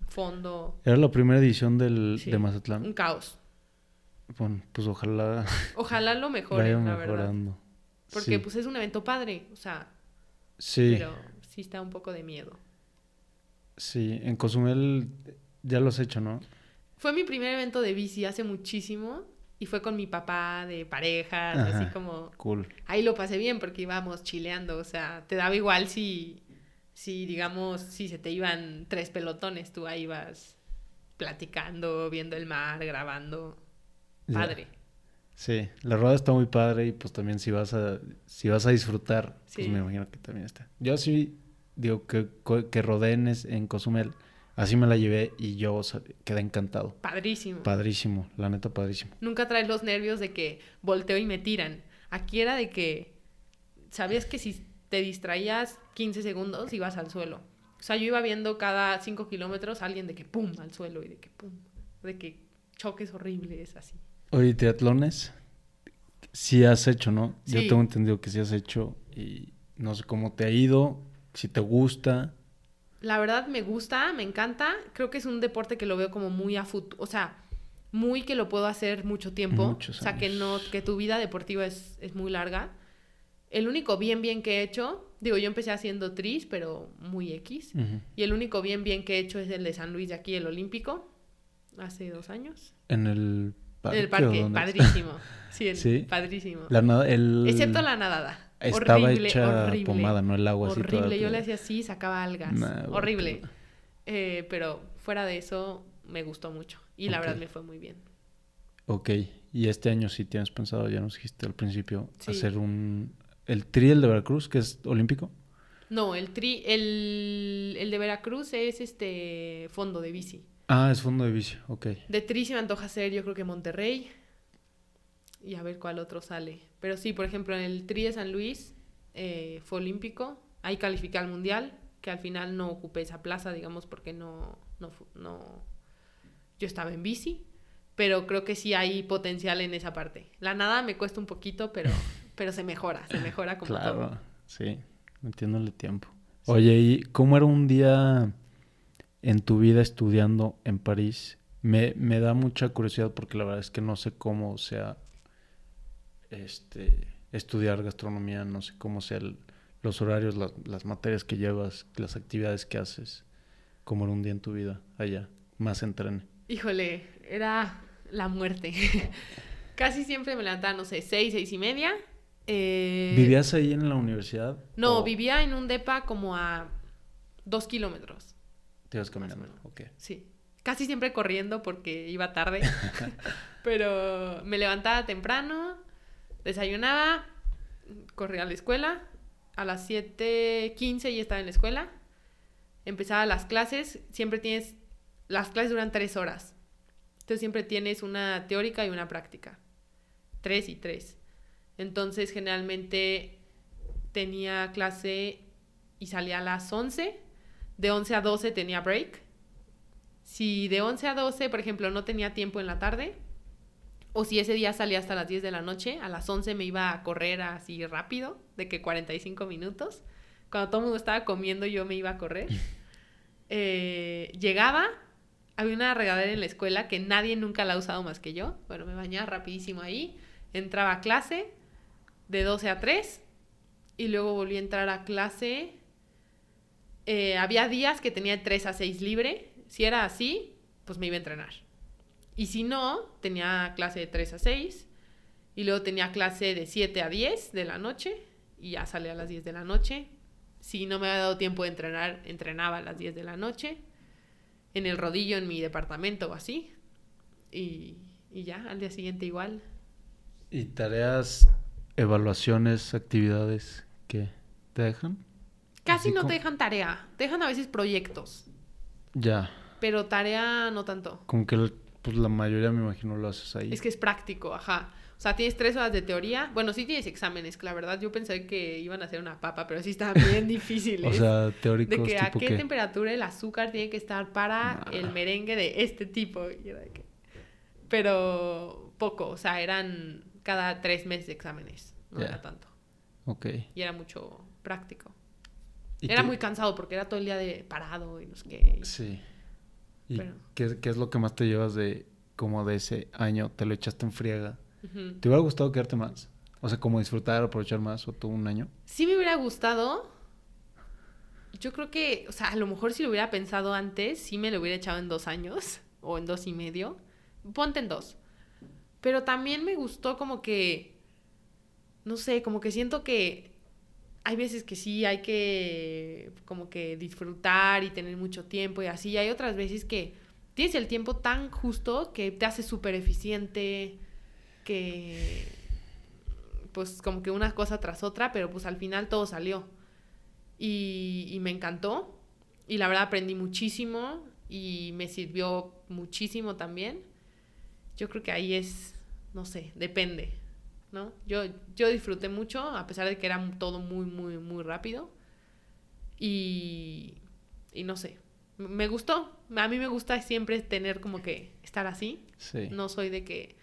fondo. Era la primera edición del, de Mazatlán. Un caos. Bueno, pues ojalá. Ojalá lo mejoren, la verdad. Porque pues es un evento padre, o sea. Sí. Pero sí está un poco de miedo. Sí, en Cozumel ya lo has hecho, ¿no? Fue mi primer evento de bici hace muchísimo y fue con mi papá de parejas, así como... Cool. Ahí lo pasé bien porque íbamos chileando, o sea, te daba igual si si digamos, si se te iban tres pelotones, tú ahí vas platicando, viendo el mar, grabando. Padre. Sí, la rueda está muy padre y pues también si vas a, si vas a disfrutar, pues me imagino que también está. Yo sí digo que, que rodenes en Cozumel, así me la llevé y yo quedé encantado. Padrísimo. Padrísimo, la neta padrísimo. Nunca traes los nervios de que volteo y me tiran. Aquí era de que, ¿sabías que si te distraías 15 segundos y vas al suelo. O sea, yo iba viendo cada 5 kilómetros a alguien de que pum al suelo y de que pum, de que choques horribles, así. Oye, triatlones, sí has hecho, ¿no? Yo tengo entendido que sí has hecho y no sé cómo te ha ido, si te gusta. La verdad me gusta, me encanta. Creo que es un deporte que lo veo como muy a futuro, o sea, muy que lo puedo hacer mucho tiempo. o sea, que no, que tu vida deportiva es, es muy larga. El único bien bien que he hecho, digo, yo empecé haciendo tris, pero muy X. Y el único bien bien que he hecho es el de San Luis de aquí, el Olímpico, hace dos años. En el parque. En el parque, padrísimo. Sí, padrísimo. La el... Excepto la nadada. Estaba horrible, hecha horrible, pomada, no el agua así Horrible, yo le hacía así, sacaba algas. horrible. Eh, pero fuera de eso, me gustó mucho. Y la verdad me fue muy bien. Ok, y este año sí tienes pensado, ya nos dijiste al principio, hacer un ¿El tri, el de Veracruz, que es olímpico? No, el tri, el, el de Veracruz es este fondo de bici. Ah, es fondo de bici, ok. De tri se me antoja hacer, yo creo que Monterrey. Y a ver cuál otro sale. Pero sí, por ejemplo, en el tri de San Luis eh, fue olímpico. Ahí califiqué al mundial, que al final no ocupé esa plaza, digamos, porque no, no, no. Yo estaba en bici. Pero creo que sí hay potencial en esa parte. La nada me cuesta un poquito, pero pero se mejora, se mejora como claro, sí, entiéndole tiempo. Oye, ¿y cómo era un día en tu vida estudiando en París? Me, me da mucha curiosidad porque la verdad es que no sé cómo sea este estudiar gastronomía, no sé cómo sean los horarios, las materias que llevas, las actividades que haces, cómo era un día en tu vida allá, más entrene. Híjole, era la muerte. Casi siempre me levantaba, no sé, seis, seis y media, eh, ¿Vivías ahí en la universidad? No, vivía en un depa como a dos kilómetros. Te ibas caminando, ok. Sí. Casi siempre corriendo porque iba tarde. Pero me levantaba temprano, desayunaba, corría a la escuela. A las 7.15 ya estaba en la escuela. Empezaba las clases. Siempre tienes... Las clases duran tres horas. Entonces siempre tienes una teórica y una práctica. Tres y tres. Entonces generalmente tenía clase y salía a las 11. De 11 a 12 tenía break. Si de 11 a 12, por ejemplo, no tenía tiempo en la tarde, o si ese día salía hasta las 10 de la noche, a las 11 me iba a correr así rápido, de que 45 minutos. Cuando todo el mundo estaba comiendo, yo me iba a correr. Eh, llegaba, había una regadera en la escuela que nadie nunca la ha usado más que yo. Bueno, me bañaba rapidísimo ahí, entraba a clase, de 12 a 3 y luego volví a entrar a clase. Eh, había días que tenía de 3 a 6 libre. Si era así, pues me iba a entrenar. Y si no, tenía clase de 3 a 6 y luego tenía clase de 7 a 10 de la noche y ya salía a las 10 de la noche. Si no me había dado tiempo de entrenar, entrenaba a las 10 de la noche. En el rodillo en mi departamento o así. Y, y ya, al día siguiente igual. ¿Y tareas, evaluaciones, actividades que te dejan? Casi no te dejan tarea. Te dejan a veces proyectos. Ya. Pero tarea no tanto. Como que pues, la mayoría me imagino lo haces ahí. Es que es práctico, ajá. O sea, tienes tres horas de teoría. Bueno, sí tienes exámenes, que la verdad yo pensé que iban a hacer una papa, pero sí estaban bien difíciles. o sea, teóricos. De que a qué, temperatura el azúcar tiene que estar para el merengue de este tipo. Pero poco, o sea, eran cada tres meses de exámenes. No era tanto. Ok. Y era mucho práctico. Era muy cansado porque era todo el día de parado y no sé qué. Sí. ¿Y qué, qué, es lo que más te llevas de como de ese año? ¿Te lo echaste en friega? ¿Te hubiera gustado quedarte más? O sea, como disfrutar, aprovechar más o tú un año. Sí me hubiera gustado. Yo creo que, o sea, a lo mejor si lo hubiera pensado antes, sí me lo hubiera echado en dos años o en dos y medio. Ponte en dos. Pero también me gustó como que, no sé, como que siento que hay veces que sí hay que como que disfrutar y tener mucho tiempo y así. Y hay otras veces que tienes el tiempo tan justo que te hace súper eficiente, que pues como que una cosa tras otra, pero pues al final todo salió. Y, y me encantó. Y la verdad aprendí muchísimo y me sirvió muchísimo también. Yo creo que ahí es, no sé, depende. ¿No? Yo, yo disfruté mucho, a pesar de que era todo muy, muy, muy rápido. Y, y no sé, me gustó. A mí me gusta siempre tener como que estar así. No soy de que,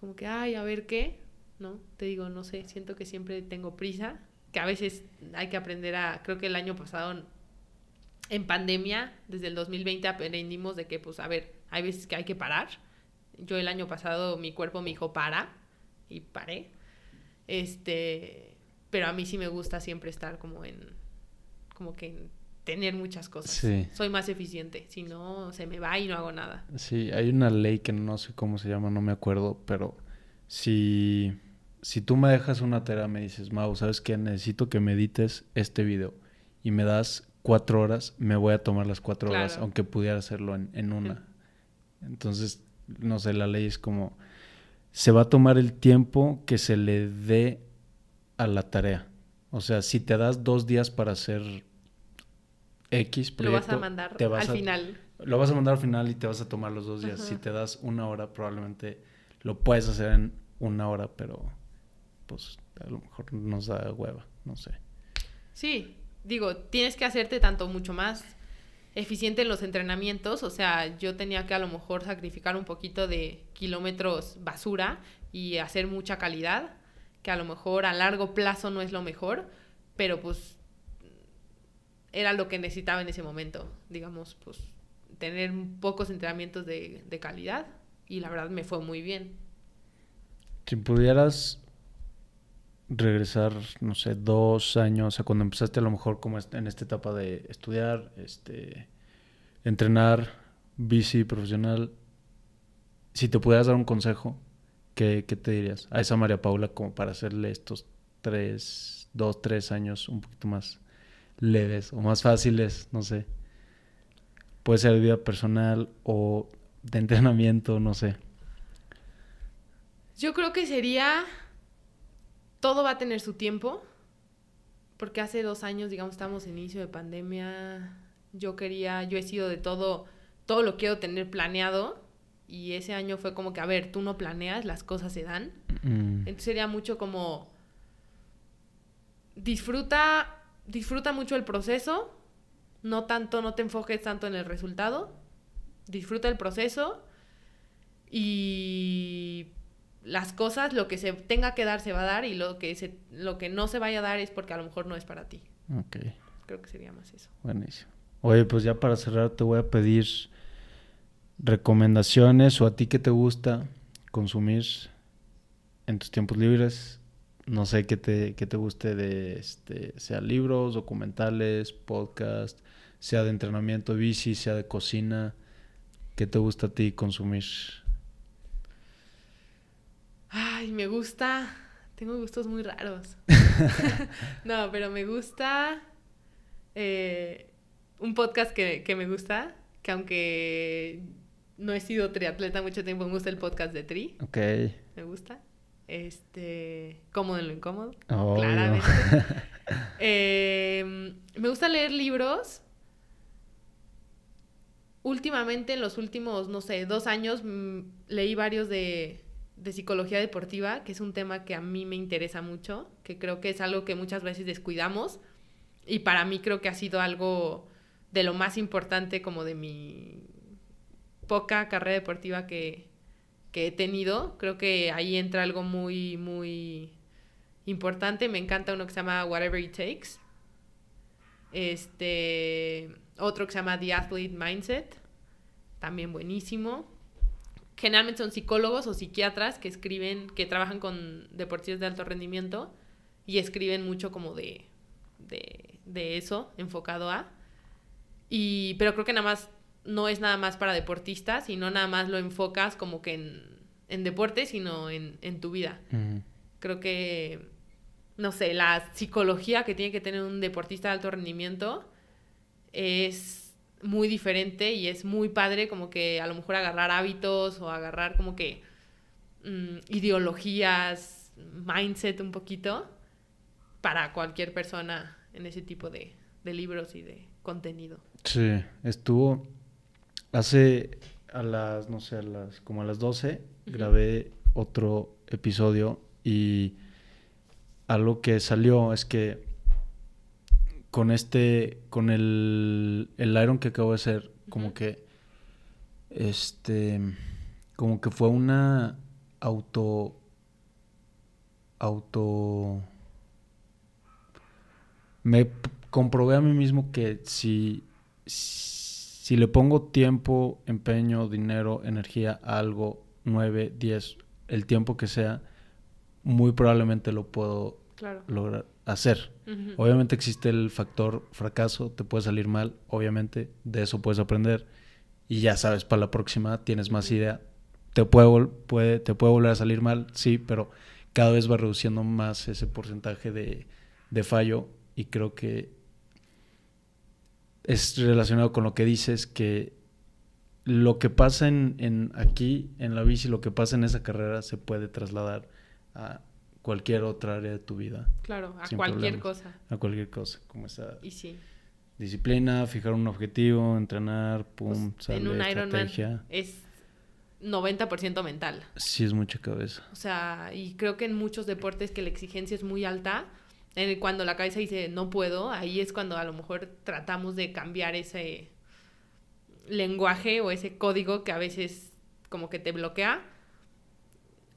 como que, ay, a ver qué, ¿no? Te digo, no sé, siento que siempre tengo prisa, que a veces hay que aprender a, creo que el año pasado en pandemia, desde el 2020 aprendimos de que, pues, a ver, hay veces que hay que parar. Yo el año pasado mi cuerpo me dijo, para, y paré. Este, pero a mí sí me gusta siempre estar como en, como que en tener muchas cosas. Soy más eficiente, si no se me va y no hago nada. Sí, hay una ley que no sé cómo se llama, no me acuerdo, pero si, si tú me dejas una tarea, me dices, Mau, ¿sabes qué? Necesito que medites este video y me das cuatro horas, me voy a tomar las cuatro horas, aunque pudiera hacerlo en, en una. Entonces, no sé, la ley es como se va a tomar el tiempo que se le dé a la tarea. O sea, si te das dos días para hacer X proyecto, lo vas a mandar al final. Lo vas a mandar al final y te vas a tomar los dos días. Si te das una hora, probablemente lo puedes hacer en una hora, pero pues a lo mejor nos da hueva, no sé. Sí, digo, tienes que hacerte tanto mucho más eficiente en los entrenamientos, o sea, yo tenía que a lo mejor sacrificar un poquito de kilómetros basura y hacer mucha calidad, que a lo mejor a largo plazo no es lo mejor, pero pues era lo que necesitaba en ese momento, digamos, pues tener pocos entrenamientos de, calidad y la verdad me fue muy bien. Si pudieras regresar, no sé, dos años a cuando empezaste a lo mejor como en esta etapa de estudiar, este, entrenar, bici profesional, si te pudieras dar un consejo, ¿qué, te dirías a esa María Paula como para hacerle estos tres, dos, tres años un poquito más leves o más fáciles, no sé? Puede ser de vida personal o de entrenamiento, no sé. Yo creo que sería todo va a tener su tiempo, porque hace dos años, digamos, estamos en inicio de pandemia, yo quería, yo he sido de todo, todo lo quiero tener planeado, y ese año fue como que, a ver, tú no planeas, las cosas se dan. Mm. Entonces sería mucho como, disfruta, disfruta mucho el proceso, no tanto, no te enfoques tanto en el resultado, disfruta el proceso y las cosas, lo que se tenga que dar se va a dar y lo que, se, lo que no se vaya a dar es porque a lo mejor no es para ti. Ok. Creo que sería más eso. Buenísimo. Oye, pues ya para cerrar te voy a pedir recomendaciones o a ti que te gusta consumir en tus tiempos libres. No sé qué te, qué te guste de, este, sea libros, documentales, podcast, sea de entrenamiento bici, sea de cocina. ¿Qué te gusta a ti consumir? Ay, me gusta. Tengo gustos muy raros. no, pero me gusta Eh, un podcast que, que me gusta, que aunque no he sido triatleta mucho tiempo, me gusta el podcast de Tri. Ok. Me gusta. Este, cómodo en lo incómodo. Oh, claramente. Eh, me gusta leer libros. Últimamente, en los últimos, no sé, dos años, mm, leí varios de, de psicología deportiva, que es un tema que a mí me interesa mucho, que creo que es algo que muchas veces descuidamos. Y para mí creo que ha sido algo de lo más importante como de mi poca carrera deportiva que, que he tenido. Creo que ahí entra algo muy, muy importante. Me encanta uno que se llama Whatever It Takes. Este, otro que se llama The Athlete Mindset. También buenísimo. Generalmente son psicólogos o psiquiatras que escriben, que trabajan con deportistas de alto rendimiento y escriben mucho como de, de, de eso, enfocado a. Y, pero creo que nada más no es nada más para deportistas y no nada más lo enfocas como que en, en deporte, sino en, en tu vida. Ujú. Creo que, no sé, la psicología que tiene que tener un deportista de alto rendimiento es muy diferente y es muy padre como que a lo mejor agarrar hábitos o agarrar como que mm, ideologías, mindset un poquito para cualquier persona en ese tipo de, de libros y de contenido. Sí, estuvo hace a las, no sé, a las, como a las 12, Ujú. grabé otro episodio y algo que salió es que con este, con el, el Iron que acabo de hacer, como que, este, como que fue una auto, auto, me comprobé a mí mismo que si, si le pongo tiempo, empeño, dinero, energía a algo, 9, 10, el tiempo que sea, muy probablemente lo puedo Claro. lograr hacer. Obviamente existe el factor fracaso, te puede salir mal, obviamente, de eso puedes aprender y ya sabes, para la próxima tienes más idea. Te puede, puede, te puede volver a salir mal, sí, pero cada vez va reduciendo más ese porcentaje de, de fallo y creo que es relacionado con lo que dices que lo que pasa en, en aquí, en la bici, lo que pasa en esa carrera se puede trasladar a cualquier otra área de tu vida Claro, a cualquier problemas. cosa. a cualquier cosa, como esa Y sí. disciplina, fijar un objetivo, entrenar, pues, pum, sale en un Ironman estrategia. es 90% mental. Sí es mucha cabeza. O sea, y creo que en muchos deportes que la exigencia es muy alta, en el- cuando la cabeza dice no puedo, ahí es cuando a lo mejor tratamos de cambiar ese lenguaje o ese código que a veces como que te bloquea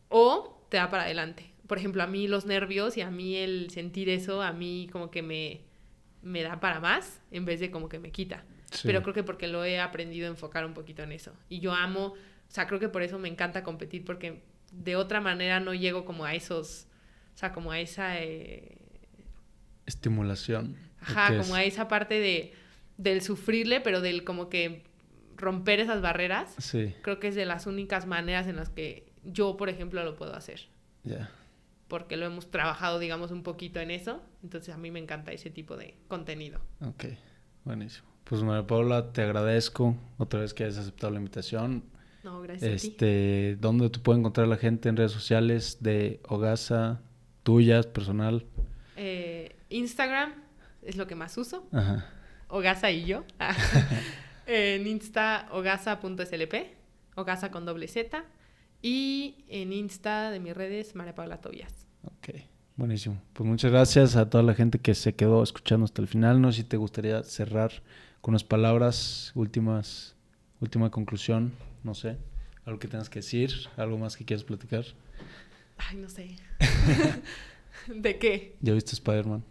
o te da para adelante. Por ejemplo, a mí los nervios y a mí el sentir eso, a mí como que me, me da para más en vez de como que me quita. Sí. Pero creo que porque lo he aprendido a enfocar un poquito en eso. Y yo amo, o sea, creo que por eso me encanta competir, porque de otra manera no llego como a esos, o sea, como a esa, eh, Estimulación. ajá, ¿qué como es? a esa parte de, del sufrirle, pero del como que romper esas barreras. Sí, Creo que es de las únicas maneras en las que yo, por ejemplo, lo puedo hacer. ya. Porque lo hemos trabajado, digamos, un poquito en eso. Entonces a mí me encanta ese tipo de contenido. Ok, buenísimo. Pues María Paula, te agradezco otra vez que hayas aceptado la invitación. No, gracias a ti. Este, ¿dónde te puede encontrar la gente en redes sociales de Ogasa, tuyas, personal? Eh, Instagram es lo que más uso. Ajá. Ogasa y yo. en Insta, ogasa.slp, ogasa con doble Z. Y en Insta de mis redes, María Paula Tobias. Ok, buenísimo. Pues muchas gracias a toda la gente que se quedó escuchando hasta el final. No sé si te gustaría cerrar con unas palabras últimas, última conclusión, no sé, algo que tengas que decir, algo más que quieras platicar. Ay, no sé. ¿De qué? ¿Ya viste Spider-Man?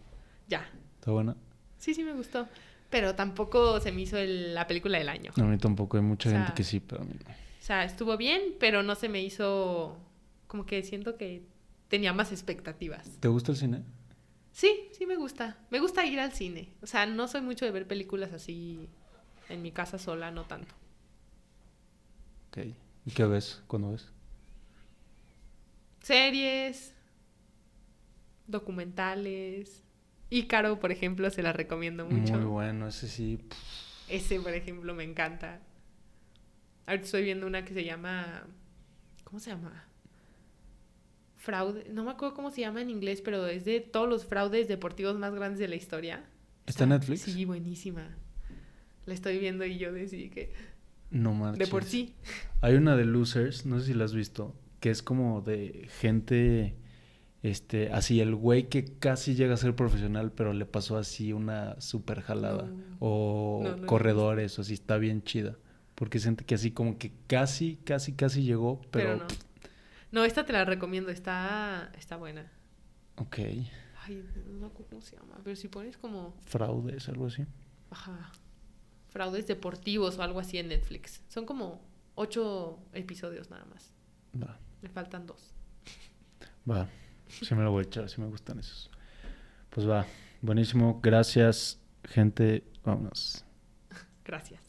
Ya. ¿Está buena? Sí, sí me gustó. Pero tampoco se me hizo el- la película del año. No, a mí tampoco, hay mucha O sea, gente que sí, pero a mí no. O sea, estuvo bien, pero no se me hizo... Como que siento que tenía más expectativas. ¿Te gusta el cine? Sí, sí me gusta. Me gusta ir al cine. O sea, no soy mucho de ver películas así en mi casa sola, no tanto. Ok. ¿Y qué ves cuando ves? Series, documentales, Ícaro, por ejemplo, se la recomiendo mucho. Muy bueno, ese sí. Ese, por ejemplo, me encanta. Ahorita estoy viendo una que se llama. ¿Cómo se llama? Fraude. No me acuerdo cómo se llama en inglés, pero es de todos los fraudes deportivos más grandes de la historia. ¿Está en Netflix? Sí, buenísima. La estoy viendo y yo decidí que. No marches. De por sí. Hay una de Losers, no sé si la has visto, que es como de gente este, así el güey que casi llega a ser profesional, pero le pasó así una super jalada. O corredores, o así, está bien chida. Porque siente que así como que casi, casi, casi llegó, pero... no. no. esta te la recomiendo, está, está buena. Ok. Ay, no cómo se llama, pero si pones como... Fraudes, algo así. Ajá. Fraudes deportivos o algo así en Netflix. Son como ocho episodios nada más. Va. Me faltan dos. Va. Sí me lo voy a echar, sí me gustan esos. Pues va, buenísimo. Gracias, gente. Vámonos. Gracias.